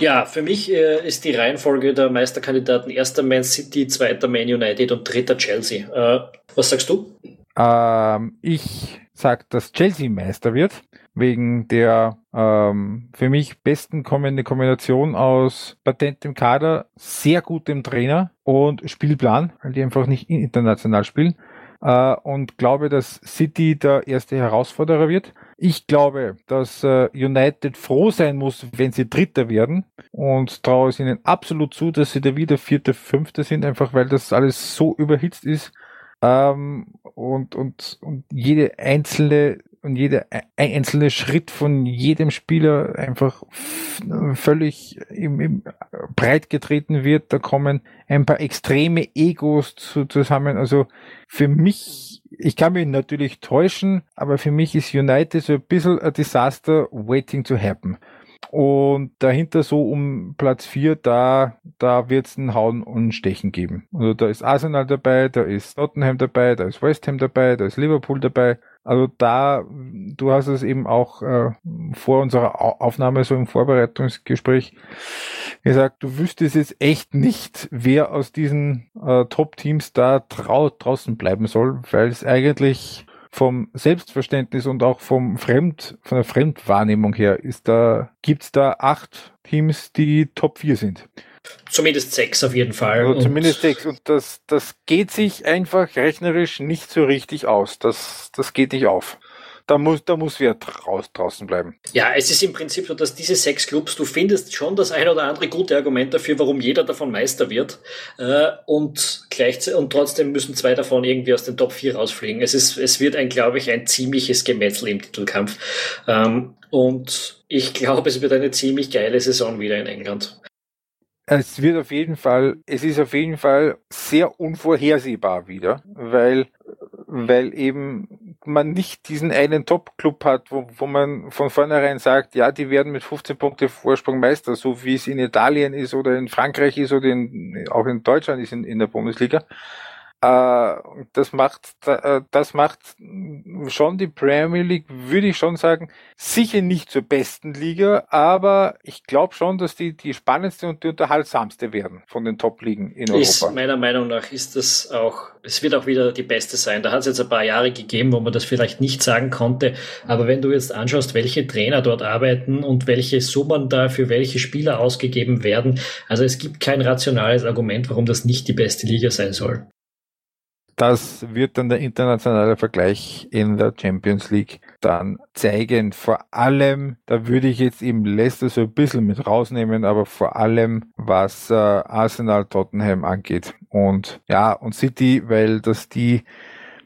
Ja, für mich äh, ist die Reihenfolge der Meisterkandidaten erster Man City, zweiter Man United und dritter Chelsea. Äh, was sagst du? Ähm, ich sag, dass Chelsea Meister wird. wegen der ähm, für mich besten kommende Kombination aus patentem Kader, sehr gutem Trainer und Spielplan, weil die einfach nicht international spielen. Äh, und glaube, dass City der erste Herausforderer wird. Ich glaube, dass äh, United froh sein muss, wenn sie Dritter werden und traue es ihnen absolut zu, dass sie da wieder Vierte, Fünfte sind, einfach weil das alles so überhitzt ist. Ähm, und, und, und jede einzelne und jeder einzelne Schritt von jedem Spieler einfach völlig im, im breit getreten wird. Da kommen ein paar extreme Egos zu, zusammen. Also für mich, ich kann mich natürlich täuschen, aber für mich ist United so ein bisschen ein Disaster waiting to happen. Und dahinter so um Platz vier da, da wird es ein Hauen und Stechen geben. Also da ist Arsenal dabei, da ist Tottenham dabei, da ist West Ham dabei, da ist Liverpool dabei. Also da, du hast es eben auch äh, vor unserer Aufnahme so im Vorbereitungsgespräch gesagt, du wüsstest jetzt echt nicht, wer aus diesen äh, Top-Teams da draußen bleiben soll, weil es eigentlich vom Selbstverständnis und auch vom Fremd, von der Fremdwahrnehmung her ist da, gibt's da acht Teams, die Top 4 sind. Zumindest sechs auf jeden Fall. Also zumindest sechs. Und das, das geht sich einfach rechnerisch nicht so richtig aus. Das, das geht nicht auf. Da muss, da muss wer raus, draußen bleiben. Ja, es ist im Prinzip so, dass diese sechs Clubs, du findest schon das ein oder andere gute Argument dafür, warum jeder davon Meister wird. Äh, und, gleich, und trotzdem müssen zwei davon irgendwie aus den Top 4 rausfliegen. Es, ist, es wird ein, glaube ich, ein ziemliches Gemetzel im Titelkampf. Ähm, und ich glaube, es wird eine ziemlich geile Saison wieder in England. Es wird auf jeden Fall, es ist auf jeden Fall sehr unvorhersehbar wieder, weil, weil eben man nicht diesen einen Top-Club hat, wo, wo man von vornherein sagt, ja, die werden mit 15 Punkte Vorsprung Meister, so wie es in Italien ist oder in Frankreich ist oder in, auch in Deutschland ist in, in der Bundesliga, das macht, äh, das macht schon die Premier League, würde ich schon sagen, sicher nicht zur besten Liga, aber ich glaube schon, dass die die spannendste und die unterhaltsamste werden von den Top-Ligen in Europa. Ist, meiner Meinung nach ist das auch, es wird auch wieder die beste sein. Da hat es jetzt ein paar Jahre gegeben, wo man das vielleicht nicht sagen konnte, aber wenn du jetzt anschaust, welche Trainer dort arbeiten und welche Summen da für welche Spieler ausgegeben werden, also es gibt kein rationales Argument, warum das nicht die beste Liga sein soll. Das wird dann der internationale Vergleich in der Champions League dann zeigen. Vor allem, da würde ich jetzt eben Leicester so ein bisschen mit rausnehmen, aber vor allem was äh, Arsenal Tottenham angeht. Und ja, und City, weil das die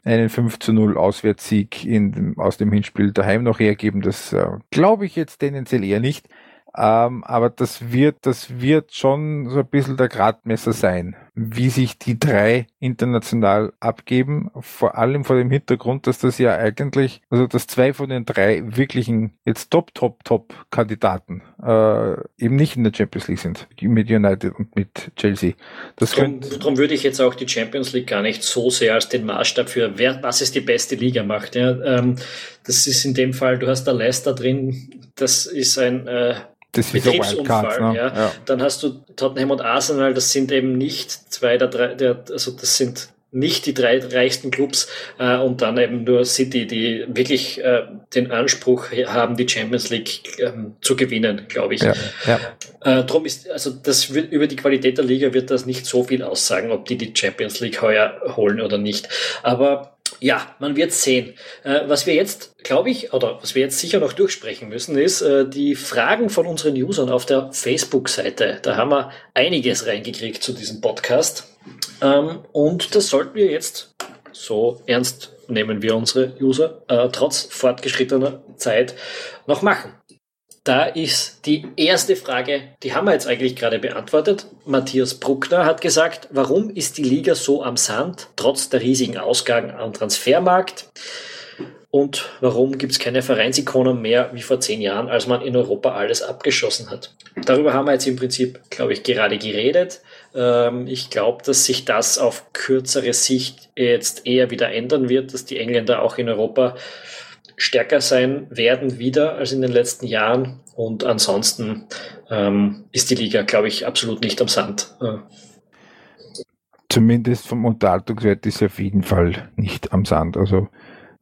einen 5 zu 0 Auswärtssieg in, aus dem Hinspiel daheim noch hergeben, das äh, glaube ich jetzt tendenziell eher nicht. Ähm, aber das wird, das wird schon so ein bisschen der Gradmesser sein, wie sich die drei international abgeben. Vor allem vor dem Hintergrund, dass das ja eigentlich, also dass zwei von den drei wirklichen jetzt Top, Top, Top Kandidaten äh, eben nicht in der Champions League sind, mit United und mit Chelsea. Das drum, drum würde ich jetzt auch die Champions League gar nicht so sehr als den Maßstab für wer, was es die beste Liga macht. Ja, ähm, das ist in dem Fall, du hast da Leicester drin, das ist ein äh, das Betriebsunfall. Ne? Ja. ja. Dann hast du Tottenham und Arsenal, das sind eben nicht zwei der drei, der, also das sind nicht die drei reichsten Clubs äh, und dann eben nur City, die wirklich äh, den Anspruch haben, die Champions League ähm, zu gewinnen, glaube ich. Ja, ja. Äh, drum ist, also das wird, über die Qualität der Liga wird das nicht so viel aussagen, ob die die Champions League heuer holen oder nicht. Aber ja, man wird sehen. Äh, was wir jetzt, glaube ich, oder was wir jetzt sicher noch durchsprechen müssen, ist äh, die Fragen von unseren Usern auf der Facebook-Seite. Da haben wir einiges reingekriegt zu diesem Podcast. Ähm, und das sollten wir jetzt, so ernst nehmen wir unsere User, äh, trotz fortgeschrittener Zeit noch machen. Da ist die erste Frage, die haben wir jetzt eigentlich gerade beantwortet. Matthias Bruckner hat gesagt, warum ist die Liga so am Sand, trotz der riesigen Ausgaben am Transfermarkt? Und warum gibt es keine Vereinsikonen mehr wie vor zehn Jahren, als man in Europa alles abgeschossen hat? Darüber haben wir jetzt im Prinzip, glaube ich, gerade geredet. Ähm, ich glaube, dass sich das auf kürzere Sicht jetzt eher wieder ändern wird, dass die Engländer auch in Europa stärker sein werden wieder als in den letzten Jahren. Und ansonsten ähm, ist die Liga, glaube ich, absolut nicht am Sand. Zumindest vom Unterhaltungswert ist sie auf jeden Fall nicht am Sand. Also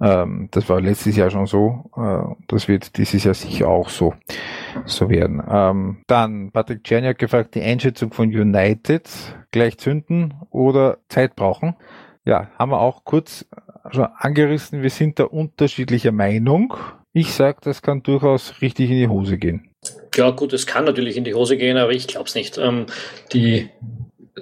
Ähm, das war letztes Jahr schon so. Äh, das wird dieses Jahr sicher auch so, so werden. Ähm, dann Patrick Czerniak gefragt, die Einschätzung von United gleich zünden oder Zeit brauchen. Ja, haben wir auch kurz schon angerissen. Wir sind da unterschiedlicher Meinung. Ich sage, das kann durchaus richtig in die Hose gehen. Ja, gut, es kann natürlich in die Hose gehen, aber ich glaube es nicht. Ähm, die,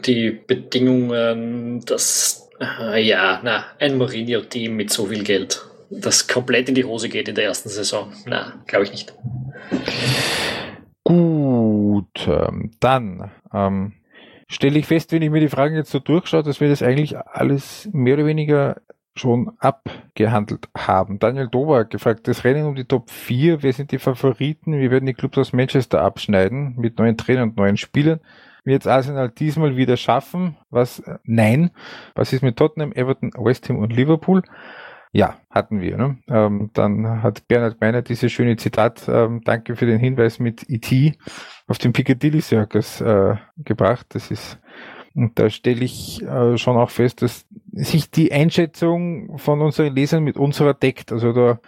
die Bedingungen, dass, äh, ja, na, ein Mourinho-Team mit so viel Geld, das komplett in die Hose geht in der ersten Saison, na, glaube ich nicht. Gut, ähm, dann ähm, stelle ich fest, wenn ich mir die Fragen jetzt so durchschaue, dass wir das eigentlich alles mehr oder weniger schon abgehandelt haben. Daniel Dover hat gefragt, das Rennen um die Top 4, wer sind die Favoriten? Wir werden die Clubs aus Manchester abschneiden mit neuen Trainern und neuen Spielern. Wird Arsenal diesmal wieder schaffen? Was? Äh, nein. Was ist mit Tottenham, Everton, West Ham und Liverpool? Ja, hatten wir. Ne? Ähm, dann hat Bernhard Meiner dieses schöne Zitat, ähm, danke für den Hinweis mit E.T. auf dem Piccadilly Circus äh, gebracht. Das ist und da stelle ich äh, schon auch fest, dass sich die Einschätzung von unseren Lesern mit unserer deckt, also da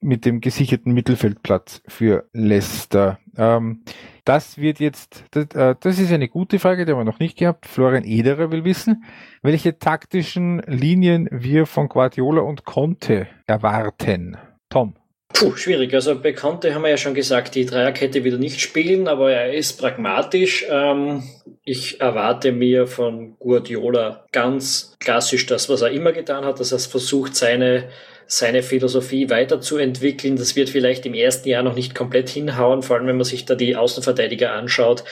mit dem gesicherten Mittelfeldplatz für Leicester. Ähm, das wird jetzt, das, äh, das, ist eine gute Frage, die haben wir noch nicht gehabt. Florian Ederer will wissen, welche taktischen Linien wir von Guardiola und Conte erwarten. Tom. Puh, schwierig. Also bei Conte haben wir ja schon gesagt, die Dreierkette wieder nicht spielen, aber er ist pragmatisch. Ähm, ich erwarte mir von Guardiola ganz klassisch das, was er immer getan hat, dass er versucht, seine seine Philosophie weiterzuentwickeln. Das wird vielleicht im ersten Jahr noch nicht komplett hinhauen, vor allem wenn man sich da die Außenverteidiger anschaut,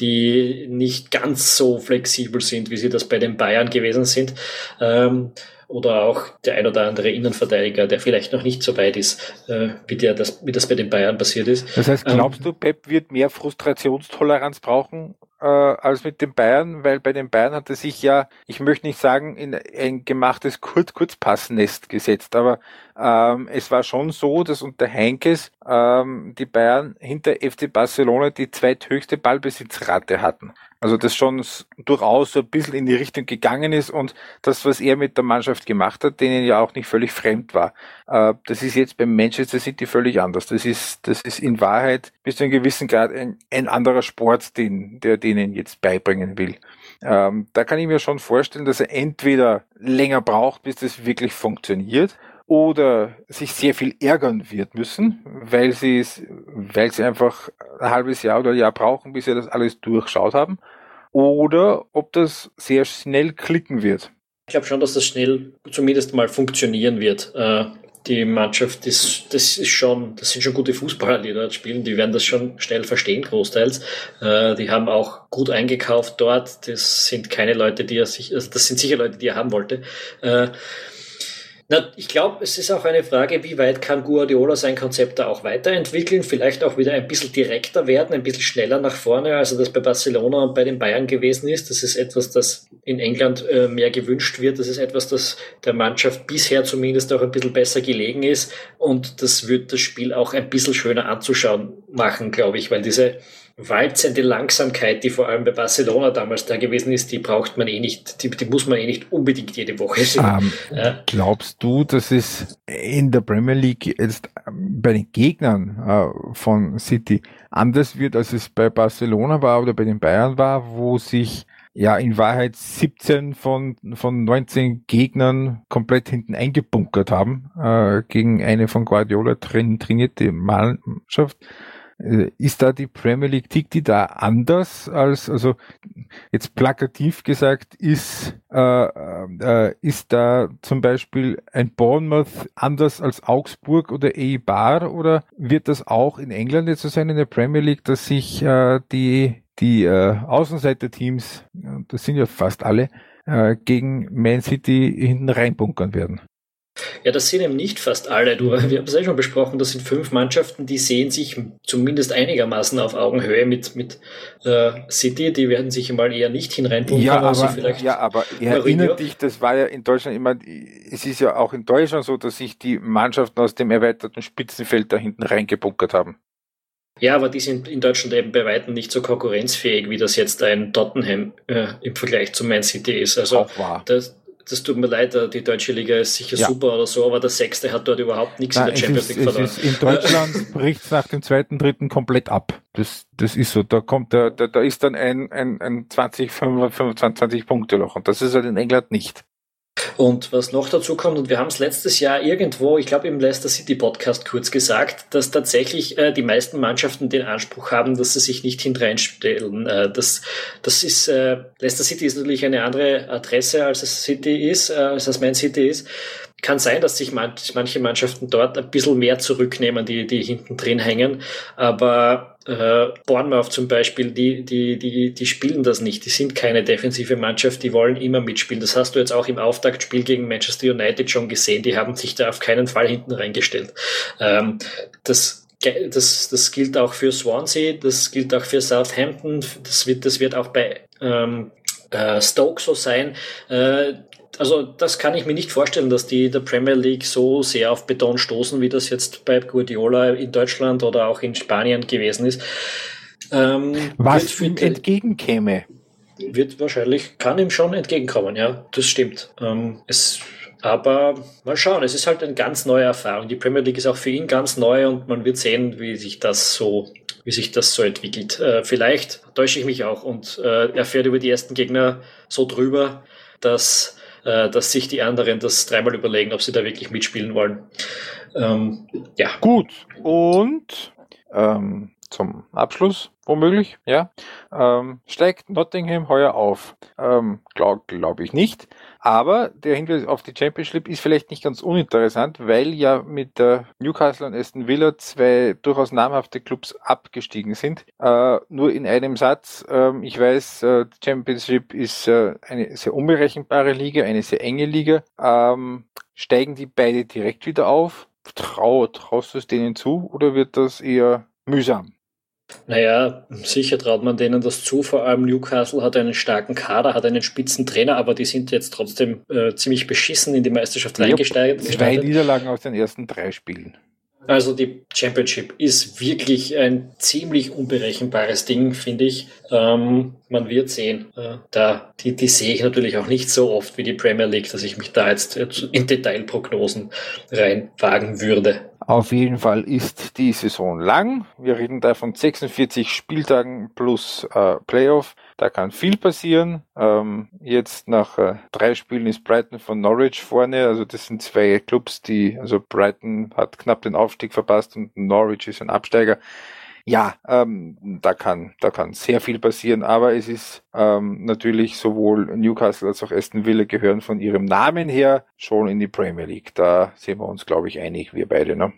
die nicht ganz so flexibel sind, wie sie das bei den Bayern gewesen sind. Ähm, oder auch der ein oder andere Innenverteidiger, der vielleicht noch nicht so weit ist, äh, wie, der das, wie das bei den Bayern passiert ist. Das heißt, glaubst ähm, du, Pep wird mehr Frustrationstoleranz brauchen äh, als mit den Bayern? Weil bei den Bayern hat er sich ja, ich möchte nicht sagen, in ein gemachtes Kurz-Kurzpassnest gesetzt, aber ähm, es war schon so, dass unter Heinkes ähm, die Bayern hinter FC Barcelona die zweithöchste Ballbesitzrate hatten. Also das schon durchaus so ein bisschen in die Richtung gegangen ist und das, was er mit der Mannschaft gemacht hat, denen ja auch nicht völlig fremd war. Äh, das ist jetzt beim Manchester City völlig anders. Das ist, das ist in Wahrheit bis zu einem gewissen Grad ein, ein anderer Sport, den, der denen jetzt beibringen will. Ähm, da kann ich mir schon vorstellen, dass er entweder länger braucht, bis das wirklich funktioniert, oder sich sehr viel ärgern wird müssen, weil sie es, weil sie einfach ein halbes Jahr oder ein Jahr brauchen, bis sie das alles durchschaut haben, oder ob das sehr schnell klicken wird. Ich glaube schon, dass das schnell zumindest mal funktionieren wird. Äh, die Mannschaft, das, das ist schon, das sind schon gute Fußballer, die dort spielen. Die werden das schon schnell verstehen, großteils. Äh, die haben auch gut eingekauft dort. Das sind keine Leute, die er sich, also das sind sicher Leute, die er haben wollte. Äh, na, ich glaube, es ist auch eine Frage, wie weit kann Guardiola sein Konzept da auch weiterentwickeln, vielleicht auch wieder ein bisschen direkter werden, ein bisschen schneller nach vorne, als das bei Barcelona und bei den Bayern gewesen ist. Das ist etwas, das in England äh, mehr gewünscht wird. Das ist etwas, das der Mannschaft bisher zumindest auch ein bisschen besser gelegen ist. Und das wird das Spiel auch ein bisschen schöner anzuschauen machen, glaube ich, weil diese walzende Langsamkeit, die vor allem bei Barcelona damals da gewesen ist, die braucht man eh nicht, die, die muss man eh nicht unbedingt jede Woche sehen. Ähm, ja. Glaubst du, dass es in der Premier League jetzt bei den Gegnern äh, von City anders wird, als es bei Barcelona war oder bei den Bayern war, wo sich ja in Wahrheit 17 von, von 19 Gegnern komplett hinten eingebunkert haben äh, gegen eine von Guardiola trainierte Mannschaft. Äh, ist da die Premier League, tickt die da anders als, also jetzt plakativ gesagt, ist, äh, äh, ist da zum Beispiel ein Bournemouth anders als Augsburg oder Eibar oder wird das auch in England jetzt so sein in der Premier League, dass sich äh, die, die äh, Außenseiter-Teams, das sind ja fast alle, äh, gegen Man City hinten reinbunkern werden? Ja, das sind eben nicht fast alle. Du, wir haben es ja schon besprochen, das sind fünf Mannschaften, die sehen sich zumindest einigermaßen auf Augenhöhe mit, mit äh, City. Die werden sich mal eher nicht hineinpumpen. Ja, aber, vielleicht ja, aber erinnert dich, das war ja in Deutschland immer, es ist ja auch in Deutschland so, dass sich die Mannschaften aus dem erweiterten Spitzenfeld da hinten reingebunkert haben. Ja, aber die sind in Deutschland eben bei weitem nicht so konkurrenzfähig, wie das jetzt ein Tottenham äh, im Vergleich zu Man City ist. Also auch wahr. Das, das tut mir leid, die deutsche Liga ist sicher ja. super oder so, aber der Sechste hat dort überhaupt nichts Nein, in der Champions League verloren. in Deutschland bricht es nach dem zweiten, dritten komplett ab. Das, das ist so. Da kommt, da, da, da ist dann ein, ein, ein 20, 25 Punkte Loch und das ist halt in England nicht. Und was noch dazu kommt, und wir haben es letztes Jahr irgendwo, ich glaube im Leicester City Podcast kurz gesagt, dass tatsächlich äh, die meisten Mannschaften den Anspruch haben, dass sie sich nicht hintereinstellen. Äh, das, das ist, äh, Leicester City ist natürlich eine andere Adresse, als es City ist, äh, als es Man City ist. Kann sein, dass sich manche Mannschaften dort ein bisschen mehr zurücknehmen, die, die hinten drin hängen. Aber äh, Bournemouth zum Beispiel, die, die, die, die spielen das nicht. Die sind keine defensive Mannschaft, die wollen immer mitspielen. Das hast du jetzt auch im Auftaktspiel gegen Manchester United schon gesehen. Die haben sich da auf keinen Fall hinten reingestellt. Ähm, das das, das gilt auch für Swansea, das gilt auch für Southampton, das wird, das wird auch bei ähm, äh, Stoke so sein. Äh, also das kann ich mir nicht vorstellen, dass die der Premier League so sehr auf Beton stoßen, wie das jetzt bei Guardiola in Deutschland oder auch in Spanien gewesen ist. Ähm, Was ihm entgegenkäme? Wird wahrscheinlich, kann ihm schon entgegenkommen, ja, das stimmt. Ähm, es, aber mal schauen, es ist halt eine ganz neue Erfahrung. Die Premier League ist auch für ihn ganz neu und man wird sehen, wie sich das so, wie sich das so entwickelt. Äh, vielleicht täusche ich mich auch und äh, er fährt über die ersten Gegner so drüber, dass äh, dass sich die anderen das dreimal überlegen, ob sie da wirklich mitspielen wollen. Ähm, ja. Gut. Und ähm, zum Abschluss, womöglich, ja, ähm, steigt Nottingham heuer auf. Ähm, Glaube glaub ich nicht. Aber der Hinweis auf die Championship ist vielleicht nicht ganz uninteressant, weil ja mit der Newcastle und Aston Villa zwei durchaus namhafte Clubs abgestiegen sind. Äh, nur in einem Satz, äh, ich weiß, äh, die Championship ist äh, eine sehr unberechenbare Liga, eine sehr enge Liga. Ähm, steigen die beide direkt wieder auf? Trau, traust du es denen zu oder wird das eher mühsam? Naja, sicher traut man denen das zu. Vor allem Newcastle hat einen starken Kader, hat einen spitzen Trainer, aber die sind jetzt trotzdem äh, ziemlich beschissen in die Meisterschaft ja, reingesteigt. Zwei Niederlagen aus den ersten drei Spielen. Also die Championship ist wirklich ein ziemlich unberechenbares Ding, finde ich. Ähm, man wird sehen. Äh, da, die, die sehe ich natürlich auch nicht so oft wie die Premier League, dass ich mich da jetzt in Detailprognosen reinwagen würde. Auf jeden Fall ist die Saison lang. Wir reden da von 46 Spieltagen plus äh, Playoff. Da kann viel passieren. Ähm, jetzt nach äh, drei Spielen ist Brighton von Norwich vorne. Also das sind zwei Clubs, die, also Brighton hat knapp den Aufstieg verpasst und Norwich ist ein Absteiger. Ja, ähm, da kann da kann sehr viel passieren, aber es ist ähm, natürlich sowohl Newcastle als auch Aston Villa gehören von ihrem Namen her schon in die Premier League. Da sind wir uns, glaube ich, einig, wir beide. Ne?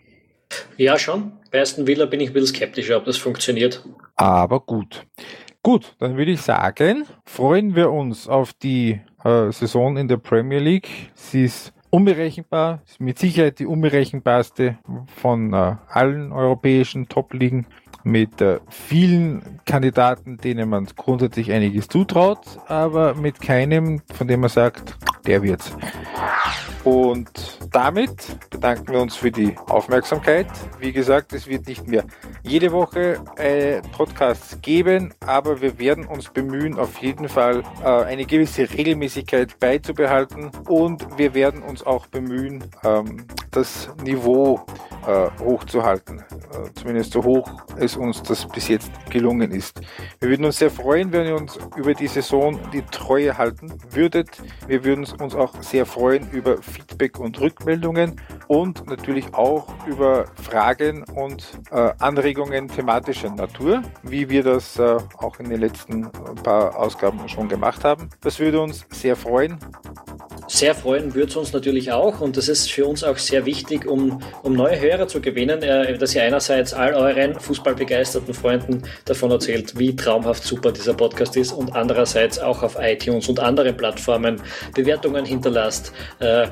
Ja, schon. Bei Aston Villa bin ich ein bisschen skeptischer, ob das funktioniert. Aber gut. Gut, dann würde ich sagen, freuen wir uns auf die äh, Saison in der Premier League. Sie ist unberechenbar, ist mit Sicherheit die unberechenbarste von äh, allen europäischen Top-Ligen mit äh, vielen Kandidaten, denen man grundsätzlich einiges zutraut, aber mit keinem, von dem man sagt, der wird's. Und damit bedanken wir uns für die Aufmerksamkeit. Wie gesagt, es wird nicht mehr jede Woche äh, Podcasts geben, aber wir werden uns bemühen, auf jeden Fall äh, eine gewisse Regelmäßigkeit beizubehalten und wir werden uns auch bemühen, ähm, das Niveau äh, hochzuhalten. Äh, zumindest so hoch es uns das bis jetzt gelungen ist. Wir würden uns sehr freuen, wenn ihr uns über die Saison die Treue halten würdet. Wir würden uns auch sehr freuen über Feedback und Rückmeldungen und natürlich auch über Fragen und äh, Anregungen thematischer Natur, wie wir das äh, auch in den letzten paar Ausgaben schon gemacht haben. Das würde uns sehr freuen. Sehr freuen würde es uns natürlich auch und das ist für uns auch sehr wichtig, um, um neue Hörer zu gewinnen, äh, dass ihr einerseits all euren fußballbegeisterten Freunden davon erzählt, wie traumhaft super dieser Podcast ist und andererseits auch auf iTunes und anderen Plattformen Bewertungen hinterlasst, äh,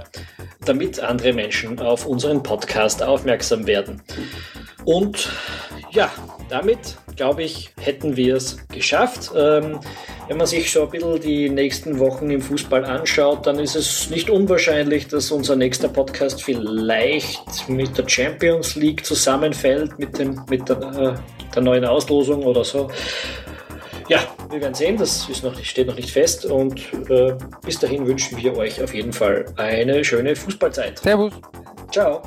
damit andere Menschen auf unseren Podcast aufmerksam werden. Und ja, damit glaube ich, hätten wir es geschafft. Ähm, wenn man sich so ein bisschen die nächsten Wochen im Fußball anschaut, dann ist es nicht unwahrscheinlich, dass unser nächster Podcast vielleicht mit der Champions League zusammenfällt, mit, dem, mit der, äh, der neuen Auslosung oder so. ja, wir werden sehen, das ist noch, steht noch nicht fest und äh, bis dahin wünschen wir euch auf jeden Fall eine schöne Fußballzeit. Servus. Ciao.